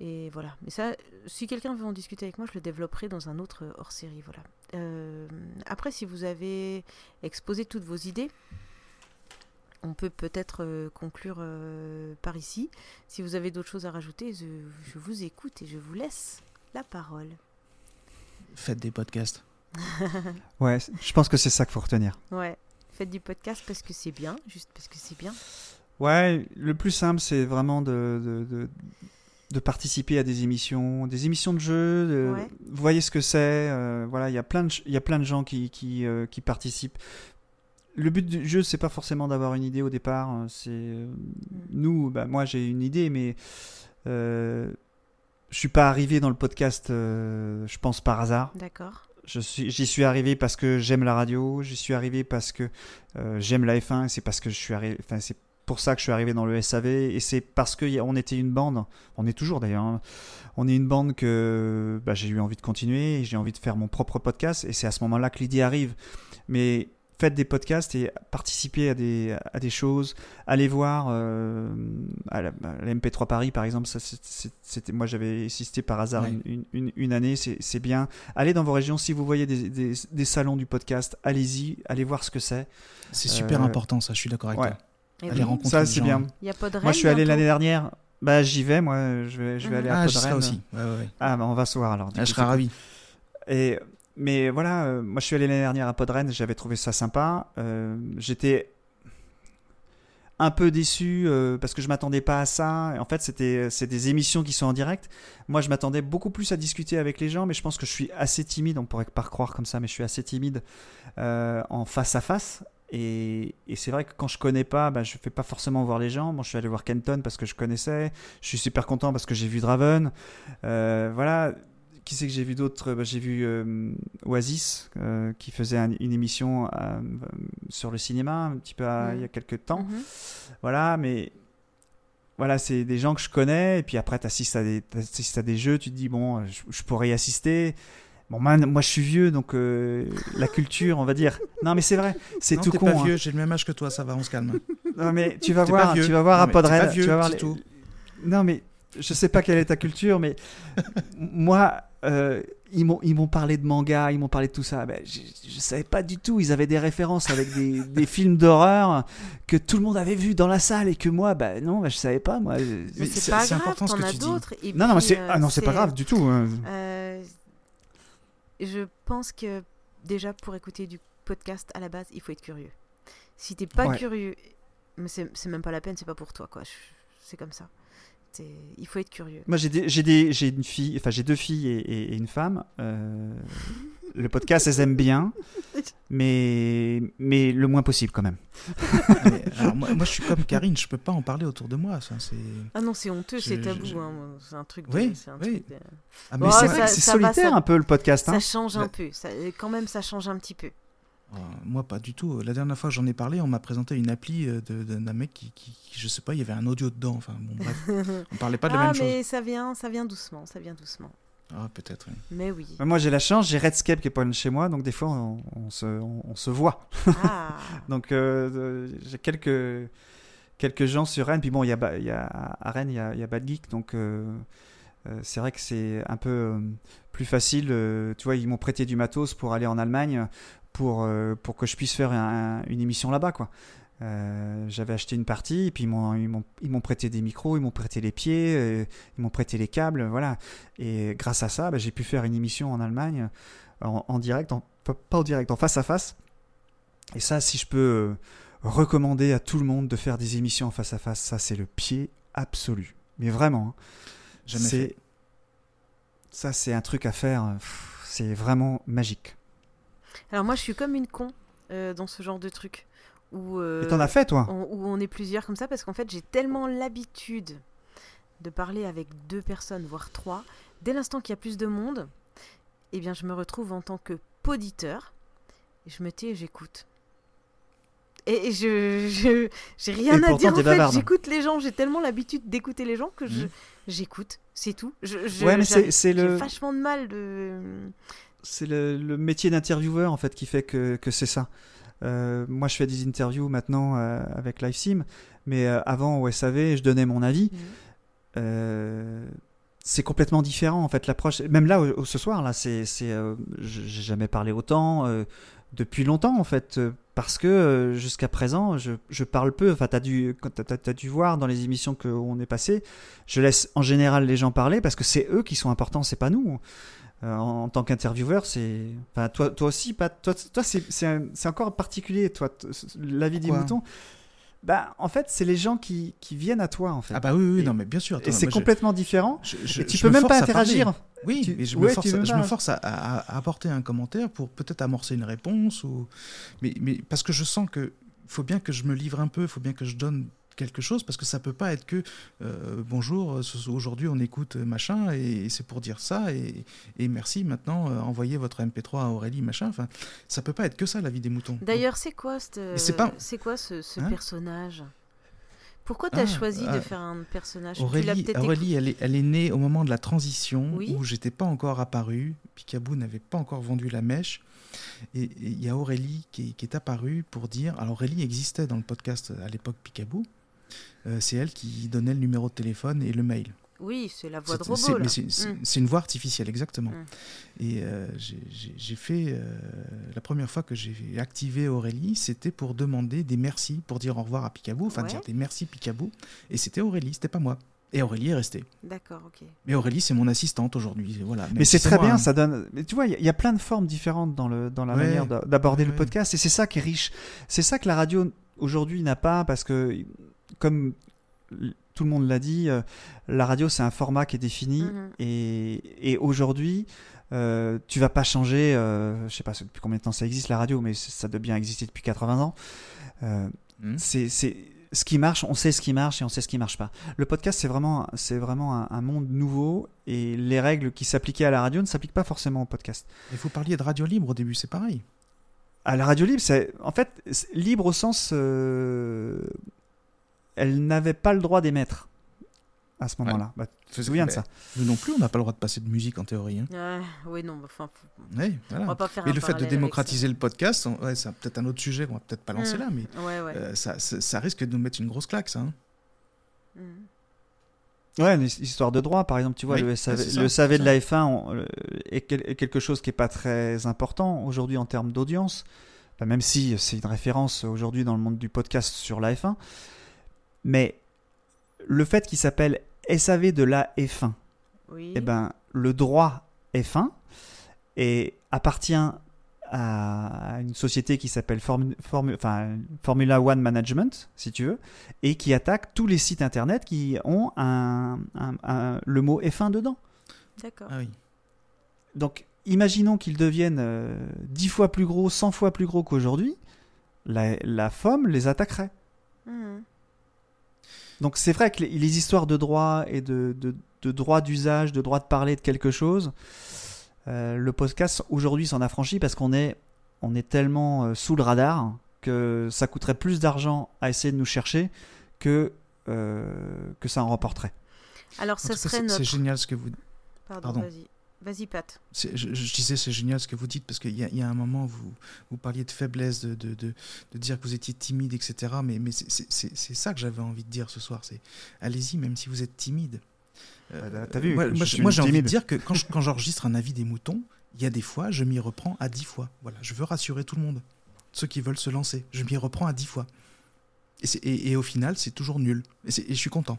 Et voilà. Mais ça, si quelqu'un veut en discuter avec moi, je le développerai dans un autre hors-série. Voilà. Euh, après, si vous avez exposé toutes vos idées, on peut peut-être euh, conclure euh, par ici. Si vous avez d'autres choses à rajouter, je, je vous écoute et je vous laisse la parole. Faites des podcasts. Ouais, je pense que c'est ça qu'il faut retenir. Ouais. Faites du podcast parce que c'est bien, juste parce que c'est bien. Ouais, le plus simple, c'est vraiment de, de, de, de participer à des émissions, des émissions de jeu. de- Ouais. Vous voyez ce que c'est. euh, voilà, il y a plein de, ch- il y a plein de gens qui, qui, euh, qui participent. Le but du jeu, c'est pas forcément d'avoir une idée au départ. hein, C'est euh, nous, bah, moi, j'ai une idée, mais euh, je suis pas arrivé dans le podcast, euh, je pense par hasard. D'accord. Je suis, j'y suis arrivé parce que j'aime la radio, j'y suis arrivé parce que euh, j'aime la F1, et c'est parce que je suis arrivé, enfin c'est pour ça que je suis arrivé dans le SAV, et c'est parce que y a- on était une bande, on est toujours d'ailleurs, hein. on est une bande que bah, j'ai eu envie de continuer, j'ai envie de faire mon propre podcast, et c'est à ce moment-là que l'idée arrive. Mais faites des podcasts et participez à des, à des choses, allez voir euh, à la, à la MP3 Paris par exemple, ça, c'était, moi j'avais assisté par hasard Ouais. une, une- une année, c'est, c'est bien. Allez dans vos régions, si vous voyez des, des- des salons du podcast, allez-y, allez voir ce que c'est. C'est super Euh, important, ça, je suis d'accord avec ouais. toi. Et Allez oui, rencontrer Ça les c'est gens. bien. Il y a pas de Moi je suis allé l'année dernière, bah j'y vais, moi je vais, je vais aller à Ah, Podren. aussi. Ouais, ouais, ouais. Ah bah on va se voir alors. Ah, coup, je serai ravi. Et, mais voilà, euh, moi je suis allé l'année dernière à Podren, j'avais trouvé ça sympa. Euh, J'étais un peu déçu euh, parce que je m'attendais pas à ça. En fait, c'était c'est des émissions qui sont en direct. Moi, je m'attendais beaucoup plus à discuter avec les gens, mais je pense que je suis assez timide. On pourrait pas croire comme ça, mais je suis assez timide en face à face. Et, c'est vrai que quand je connais pas, bah, je fais pas forcément voir les gens. Moi, je suis allé voir Kenton parce que je connaissais. Je suis super content parce que j'ai vu Draven. Voilà. Qui c'est que j'ai vu d'autres Bah, J'ai vu euh, Oasis euh, qui faisait un- une émission euh, sur le cinéma un petit peu à- Mhm. il y a quelques temps. Mhm. Voilà, mais voilà, c'est des gens que je connais. Et puis après, tu assistes à des, t'assistes à des jeux, tu te dis, bon, je, je pourrais y assister. Bon, man, moi, je suis vieux, donc euh, la culture, on va dire. Non, mais c'est vrai, c'est Non, tout t'es con. pas hein. vieux, j'ai le même âge que toi, ça va, on se calme. Non, mais tu vas voir, tu vas voir Non, à vieux, tu vas voir les- tout. Non, mais je sais pas quelle est ta culture, mais moi, euh, ils m'ont ils m'ont parlé de manga, ils m'ont parlé de tout ça. Ben, je, je savais pas du tout. Ils avaient des références avec des, des films d'horreur que tout le monde avait vu dans la salle et que moi, bah non, ben, je savais pas. Moi, Mais c'est important ce que tu dis. non, non, c'est euh, ah non, c'est pas grave du tout. hein. Euh, je pense que déjà pour écouter du podcast à la base, il faut être curieux. Si t'es pas Ouais. curieux, mais c'est c'est même pas la peine, c'est pas pour toi quoi. C'est comme ça. Il faut être curieux. Moi, j'ai des- j'ai des- j'ai une fille, enfin j'ai deux filles et, et- et une femme. Euh, le podcast, elles aiment bien, mais mais le moins possible quand même. Mais, alors, moi, moi, je suis comme Karine, je peux pas en parler autour de moi. Ça, c'est... Ah non, c'est honteux, c'est tabou. je- hein. C'est un truc. De, Oui, c'est un oui. truc de- Ah, Bon, mais Mais c'est solitaire ça- un peu le podcast. Ça hein. change un Bah- peu. Ça, quand même, ça change un petit peu. Euh, moi, pas du tout. La dernière fois que j'en ai parlé, on m'a présenté une appli euh, de- d'un mec qui, qui, qui- je sais pas, il y avait un audio dedans. Enfin, bon, bref, on parlait pas de la ah, même chose. mais ça vient, ça vient doucement, ça vient doucement. Ah, peut-être. oui. Mais oui. Moi, j'ai la chance, j'ai Redscape qui est pas loin de chez moi, donc des fois, on, on se, on, on se voit. Ah. Donc, euh, j'ai quelques, quelques gens sur Rennes. Puis bon, il y a, y a, à Rennes, il y a, y a Bad Geek, donc euh, c'est vrai que c'est un peu euh, plus facile. euh, tu vois, ils m'ont prêté du matos pour aller en Allemagne pour, euh, pour que je puisse faire un- une émission là-bas, quoi. Euh, J'avais acheté une partie, et puis ils m'ont- prêté des micros, ils m'ont prêté les pieds, euh, ils m'ont prêté les câbles, voilà. Et grâce à ça, bah, j'ai pu faire une émission en Allemagne en, en direct, en, pas en direct, en face à face. Et ça, si je peux euh, recommander à tout le monde de faire des émissions en face à face, ça c'est le pied absolu. Mais vraiment, hein. Ça c'est un truc à faire. C'est vraiment magique. Alors moi, je suis comme une con euh, dans ce genre de truc. Où, euh, Et t'en as fait toi on- où on est plusieurs comme ça, parce qu'en fait, j'ai tellement l'habitude de parler avec deux personnes, voire trois. Dès l'instant qu'il y a plus de monde, eh bien, je me retrouve en tant que poditeur. Et je me tais et j'écoute. Et je j'ai rien Et à dire en fait. J'écoute les gens. J'ai tellement l'habitude d'écouter les gens que je Mhm. j'écoute. C'est tout. Je, je- Ouais, mais c'est c'est J'ai le, vachement de mal de. C'est le, le métier d'intervieweur en fait qui fait que, que c'est ça. Euh, moi, je fais des interviews maintenant euh, avec LiveSim, mais euh, avant au SAV, je donnais mon avis. Mhm. Euh, c'est complètement différent en fait l'approche. Même là, au- au- ce soir, là, c'est, c'est, euh, j'ai jamais parlé autant depuis longtemps en fait, parce que jusqu'à présent, je, je parle peu. Enfin, t'as dû, quand t'as, t'as- t'as dû voir dans les émissions qu'on est passé, je laisse en général les gens parler parce que c'est eux qui sont importants, c'est pas nous. Euh, en, en tant qu'intervieweur, c'est, enfin, toi, toi aussi, Pat, toi, toi, c'est, encore particulier, toi, l'avis des moutons. Bah, en fait, c'est les gens qui, qui viennent à toi en fait. Ah bah oui, oui, Et- non, mais bien sûr. Et c'est je- complètement différent. je- je- Et tu peux me même pas interagir. Oui, Tu- mais je, ouais, me, force, veux je pas. me force à, à- à apporter un commentaire pour peut-être amorcer une réponse. Ou... Mais, mais parce que je sens que faut bien que je me livre un peu, faut bien que je donne quelque chose, parce que ça peut pas être que euh, bonjour, ce- aujourd'hui on écoute machin, et, c'est pour dire ça, et, et merci, maintenant euh, envoyez votre MP3 à Aurélie, machin. Enfin, ça peut pas être que ça la vie des moutons. D'ailleurs, c'est quoi, c'est pas- quoi ce, ce Hein personnage? Pourquoi tu as Ah, choisi de ah, faire un personnage? Aurélie, Aurélie elle, est, elle est née au moment de la transition Oui. où j'étais pas encore apparu. Picaboo n'avait pas encore vendu la mèche. Et il y a Aurélie qui est, qui est apparue pour dire. Alors Aurélie existait dans le podcast à l'époque Picaboo. Euh, c'est elle qui donnait le numéro de téléphone et le mail. Oui, c'est la voix de C'est- robot. c'est- Mm. c'est une voix artificielle, exactement. Mm. Et euh, j'ai- fait. euh, la première fois que j'ai activé Aurélie, c'était pour demander des merci, pour dire au revoir à Picaboo, enfin Ouais. dire des merci Picaboo. Et c'était Aurélie, c'était pas moi. Et Aurélie est restée. D'accord, ok. Mais Aurélie, c'est mon assistante aujourd'hui. Voilà. Mais c'est très bien, hein. ça donne. Mais tu vois, il y a- il y, a plein de formes différentes dans, le, dans la Ouais. manière d'a- d'aborder Ouais, le ouais. podcast, et c'est ça qui est riche. C'est ça que la radio aujourd'hui n'a pas, parce que, comme tout le monde l'a dit, euh, la radio c'est un format qui est défini, Mhm. et, et aujourd'hui, euh, tu vas pas changer. euh, je sais pas depuis combien de temps ça existe la radio, mais ça doit bien exister depuis 80 ans. Euh, Hmm. c'est ce qui marche, on sait ce qui marche et on sait ce qui marche pas. Le podcast, c'est vraiment, c'est vraiment un, un monde nouveau et les règles qui s'appliquaient à la radio ne s'appliquent pas forcément au podcast. Et vous parliez de radio libre au début, c'est pareil. À la radio libre, c'est en fait libre au sens, euh, elle n'avait pas le droit d'émettre à ce moment-là. Bah, tu te souviens de ça Nous non plus, on n'a pas le droit de passer de musique en théorie. hein. Ah, oui, non, mais enfin, faut- Ouais, on voilà. va pas faire Et un le fait de démocratiser le podcast, on- ouais, c'est peut-être un autre sujet qu'on va peut-être pas lancer Mm. là, mais ça. Ouais, ouais. euh, ça, ça, ça risque de nous mettre une grosse claque, ça. hein. Mm. Ouais, une his- histoire de droit, par exemple, tu vois, Oui, le ouais, SAV, c'est ça, le SAV c'est de la F1 on- euh, est, quel- est quelque chose qui est pas très important aujourd'hui en termes d'audience, Bah, même si c'est une référence aujourd'hui dans le monde du podcast sur la F1. Mais le fait qu'il s'appelle SAV de la F1, Oui. eh ben, le droit F1 et appartient à une société qui s'appelle Formu- Formu- enfin, Formula One Management, si tu veux, et qui attaque tous les sites internet qui ont un, un- un- le mot F1 dedans. D'accord. Ah oui. Donc, imaginons qu'ils deviennent euh, 10 fois plus gros, 100 fois plus gros qu'aujourd'hui, la, la FOM les attaquerait. Mm. Donc c'est vrai que les, les histoires de droit et de, de, de droit d'usage, de droit de parler de quelque chose, euh, le podcast aujourd'hui s'en affranchit parce qu'on est, on est tellement euh, sous le radar que ça coûterait plus d'argent à essayer de nous chercher que, euh, que ça en remporterait. Alors, ça serait c'est notre. c'est génial ce que vous Pardon, Pardon. vas-y. Vas-y, Pat. C'est- Je, je disais, c'est génial ce que vous dites, parce qu'il y, a- il y a un moment, vous, vous parliez de faiblesse, de, de, de, de dire que vous étiez timide, etc. Mais, mais c'est- ça que j'avais envie de dire ce soir. C'est allez-y, même si vous êtes timide. Euh, Bah, t'as vu, moi, je j'ai envie de dire que quand je- quand j'enregistre un avis des moutons, il y a des fois, je m'y reprends à dix fois. Voilà, je veux rassurer tout le monde. Ceux qui veulent se lancer, je m'y reprends à dix fois. Et, et, et au final, c'est toujours nul. Et, et je suis content.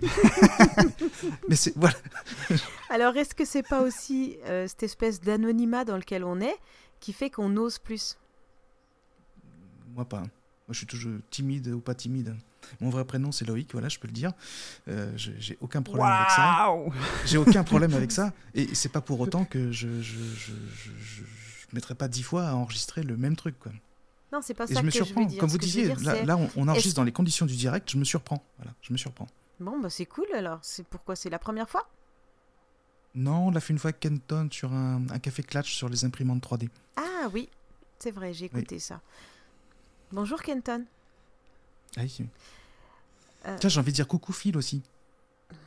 mais c'est voilà. Alors, est-ce que c'est pas aussi euh, cette espèce d'anonymat dans lequel on est qui fait qu'on ose plus? Moi pas. Moi je suis toujours timide ou pas timide. Mon vrai prénom c'est Loïc, voilà, je peux le dire. Euh, je- j'ai aucun problème avec ça. J'ai aucun problème avec ça. Et c'est pas pour autant que je je, je, je, je- je mettrai pas dix fois à enregistrer le même truc. Quoi. Non, c'est pas Et ça je me que je veux surprends. dire. Comme vous je disiez, dire, là, on, on enregistre dans les conditions du direct, je me surprends. Voilà, je me surprends. Bon, bah c'est cool alors. C'est pourquoi c'est la première fois? Non, on l'a fait une fois avec Kenton sur un, un café Clatch sur les imprimantes 3D. Ah oui, c'est vrai, j'ai écouté ça. Bonjour Kenton. Ah oui. Euh. Tiens, j'ai envie de dire coucou Phil aussi.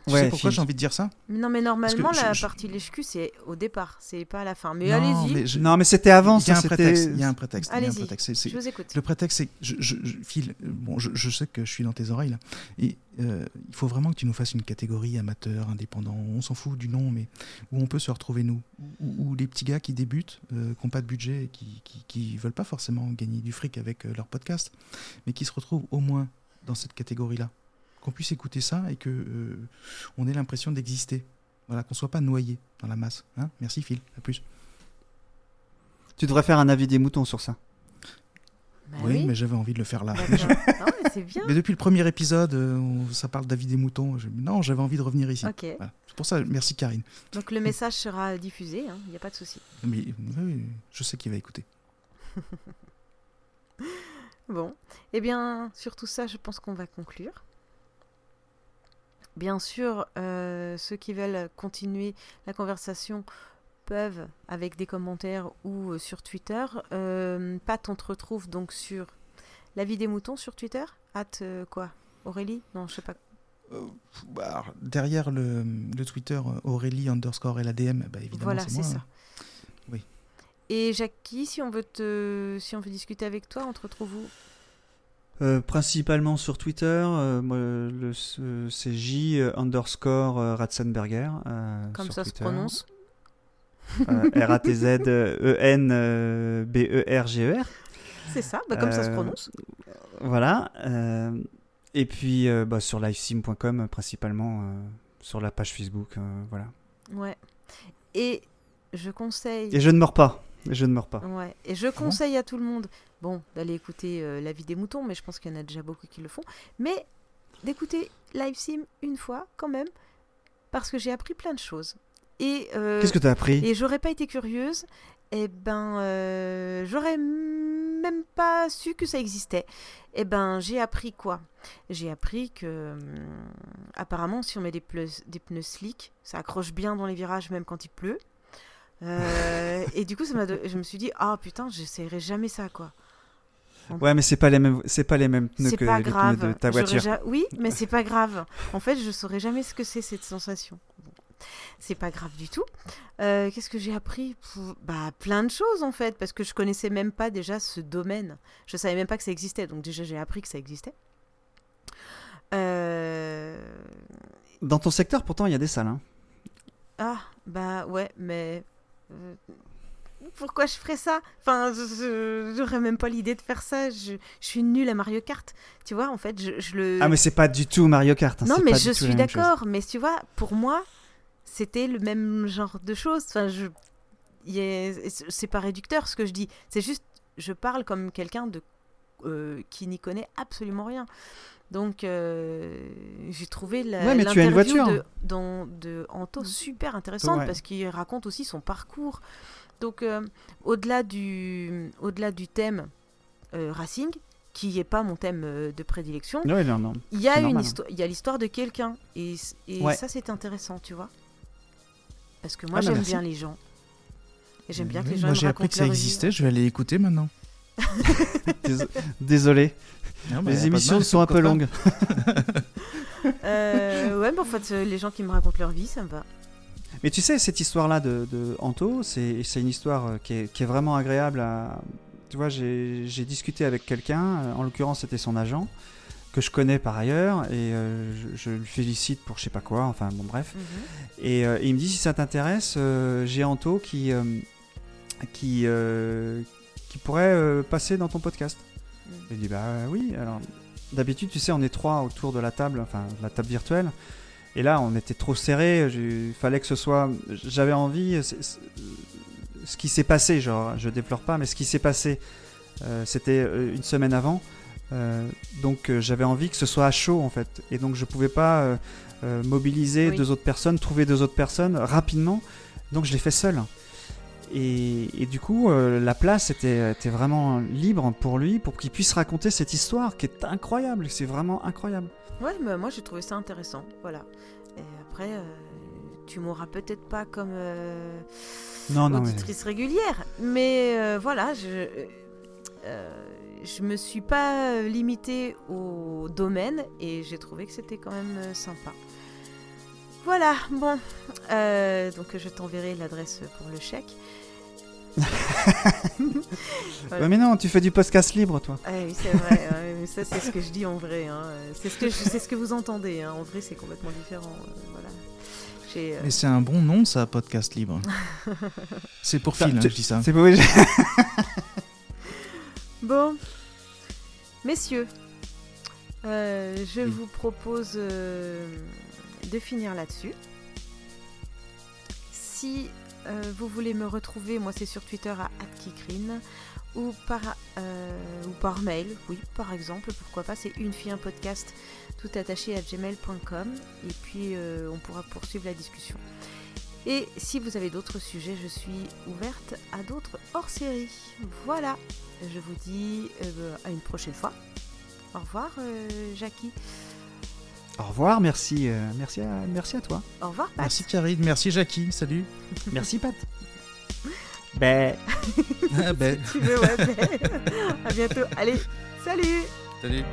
Tu Ouais, sais pourquoi Phil. j'ai envie de dire ça? Non, mais normalement, je- la je- partie lèche-cul, c'est au départ, c'est pas à la fin. Mais Non, allez-y, mais je- Non, mais c'était avant, Il y a ça un prétexte. Il y a un prétexte. Allez-y. je vous écoute. Le prétexte, c'est que je, je, je- Phil, euh, bon, je, je sais que je suis dans tes oreilles là, et euh, il faut vraiment que tu nous fasses une catégorie amateur, indépendant, on s'en fout du nom, mais où on peut se retrouver nous, où, où les petits gars qui débutent, euh, qui n'ont pas de budget, et qui, qui, qui veulent pas forcément gagner du fric avec euh, leur podcast, mais qui se retrouvent au moins dans cette catégorie-là, qu'on puisse écouter ça et que euh, on ait l'impression d'exister, voilà, qu'on soit pas noyé dans la masse. Hein Merci Phil, à plus. Tu devrais faire un avis des moutons sur ça. Bah oui, mais j'avais envie de le faire là. D'accord. non, mais c'est bien. Mais depuis le premier épisode, euh, on- ça parle d'Avis des moutons. Je- Non, j'avais envie de revenir ici. Ok. Voilà. C'est pour ça, merci Karine. Donc le message sera diffusé, il n'y a pas de souci. Mais oui, oui, je sais qu'il va écouter. Bon, eh bien, sur tout ça, je pense qu'on va conclure. Bien sûr, euh, ceux qui veulent continuer la conversation peuvent, avec des commentaires ou euh, sur Twitter. Euh, Pat, on te retrouve donc sur La vie des moutons sur Twitter? At quoi? Aurélie? Non, je sais pas. Euh, bah, derrière le, le Twitter Aurélie underscore LADM, bah, évidemment, Voilà, c'est ça. Oui. Et Jackie, si on veut te, si on veut discuter avec toi, on te retrouve où? Euh, principalement sur Twitter, euh, c'est J euh, underscore euh, Ratzenberger. euh, Comme sur ça se Twitter. prononce. Euh, R-A-T-Z-E-N-B-E-R-G-E-R. C'est ça, bah, comme ça se prononce. Voilà. et puis bah, sur livesim.com, principalement sur la page Facebook. voilà. Ouais. Et je conseille. Et je ne meurs pas. Et je ne meurs pas. Ouais. Et je conseille à tout le monde, bon, d'aller écouter euh, La vie des moutons, mais je pense qu'il y en a déjà beaucoup qui le font. Mais d'écouter Live Sim une fois quand même, parce que j'ai appris plein de choses. Et, euh, Qu'est-ce que tu as appris? et j'aurais pas été curieuse, et ben, euh, j'aurais même pas su que ça existait. Et ben, j'ai appris quoi? J'ai appris que, hum, apparemment, si on met des pneus, des pneus slick, ça accroche bien dans les virages, même quand il pleut. Euh, et du coup, ça je me suis dit, ah putain, j'essaierai jamais ça, quoi. Ouais, mais c'est pas les mêmes, c'est pas les mêmes pneus que les grave. pneus de ta voiture. ja- Oui, mais c'est pas grave. En fait, je saurais jamais ce que c'est cette sensation. Bon. C'est pas grave du tout. Euh, Qu'est-ce que j'ai appris Bah, plein de choses en fait, parce que je connaissais même pas déjà ce domaine. Je savais même pas que ça existait, donc déjà j'ai appris que ça existait. Euh, Dans ton secteur, pourtant, il y a des salles. hein. Ah, bah ouais, mais. Pourquoi je ferais ça? Enfin, j'aurais même pas l'idée de faire ça. Je, je suis nulle à Mario Kart. Tu vois, en fait, je, je le. Ah, mais c'est pas du tout Mario Kart. hein, non, mais pas je suis d'accord. Mais tu vois, pour moi, c'était le même genre de choses. Enfin, je. C'est pas réducteur ce que je dis. C'est juste, je parle comme quelqu'un de euh, qui n'y connaît absolument rien. Donc, euh, j'ai trouvé la, Ouais, mais tu as une voiture. de, dans- de Anto super intéressante Ouais. parce qu'il raconte aussi son parcours. Donc, euh, au-delà du, au-delà du thème euh, racing, qui n'est pas mon thème de prédilection, Ouais, il y a une hein. il y a l'histoire de quelqu'un et, ça c'est intéressant, tu vois. Parce que moi Ah bah j'aime bien les gens. Et j'aime bien que les gens Moi, j'ai appris que ça vie. existait. Je vais aller écouter maintenant. Dés- Désolé. Non, bah, Les émissions mal, sont un peu longues. Euh, ouais, mais en fait, euh, les gens qui me racontent leur vie, ça me va. Mais tu sais, cette histoire-là de, de Anto, c'est une histoire euh, qui est, qui est vraiment agréable à. Tu vois, j'ai discuté avec quelqu'un, en l'occurrence, c'était son agent, que je connais par ailleurs, et euh, je, je lui félicite pour je sais pas quoi, enfin bon, bref. Mhm. Et euh, il me dit si ça t'intéresse, euh, j'ai Anto qui, euh, qui, euh, qui pourrait euh, passer dans ton podcast. Mm. Je lui dis bah oui. Alors d'habitude, tu sais, on est trois autour de la table, enfin la table virtuelle. Et là, on était trop serré. Il fallait que ce soit. J'avais envie. c'est- Ce qui s'est passé, genre, je déplore pas, mais ce qui s'est passé, euh, c'était euh, une semaine avant. Euh, donc euh, j'avais envie que ce soit à chaud en fait. Et donc je pouvais pas euh, euh, mobiliser Oui. deux autres personnes, trouver deux autres personnes rapidement. Donc je l'ai fait seul. Et, et du coup, euh, la place était, était vraiment libre pour lui, pour qu'il puisse raconter cette histoire qui est incroyable. C'est vraiment incroyable. Ouais, mais moi j'ai trouvé ça intéressant. Voilà. Et après, euh, tu m'auras peut-être pas comme euh, Non, non, mais- auditrice régulière, mais euh, voilà, je. je me suis pas limitée au domaine et j'ai trouvé que c'était quand même sympa. Voilà, bon. Donc je t'enverrai l'adresse pour le chèque. Ouais, mais non, tu fais du podcast libre, toi. Ah oui, c'est vrai. ouais, mais ça, c'est ce que je dis en vrai. hein. C'est ce que je- c'est ce que vous entendez. hein. En vrai, c'est complètement différent. euh, Voilà. Euh, Mais c'est un bon nom, ça, podcast libre. c'est pour Phil, hein, je dis ça. C'est obligé. Bon, messieurs, euh, je Oui. vous propose euh, de finir là-dessus. Si euh, vous voulez me retrouver, moi c'est sur Twitter à @kikrine ou par euh, ou par mail, oui par exemple, pourquoi pas, c'est une fille un podcast tout attaché à gmail.com et puis euh, on pourra poursuivre la discussion. Et si vous avez d'autres sujets, je suis ouverte à d'autres hors-série. Voilà. Je vous dis à une prochaine fois. Au revoir, Jackie. Au revoir, merci, euh, merci, à, merci à toi. Au revoir, Pat. Merci Karine, merci Jackie, salut. Merci Pat. Ben. Ah ben, Tu veux, ouais, ben, à bientôt. Allez, salut salut.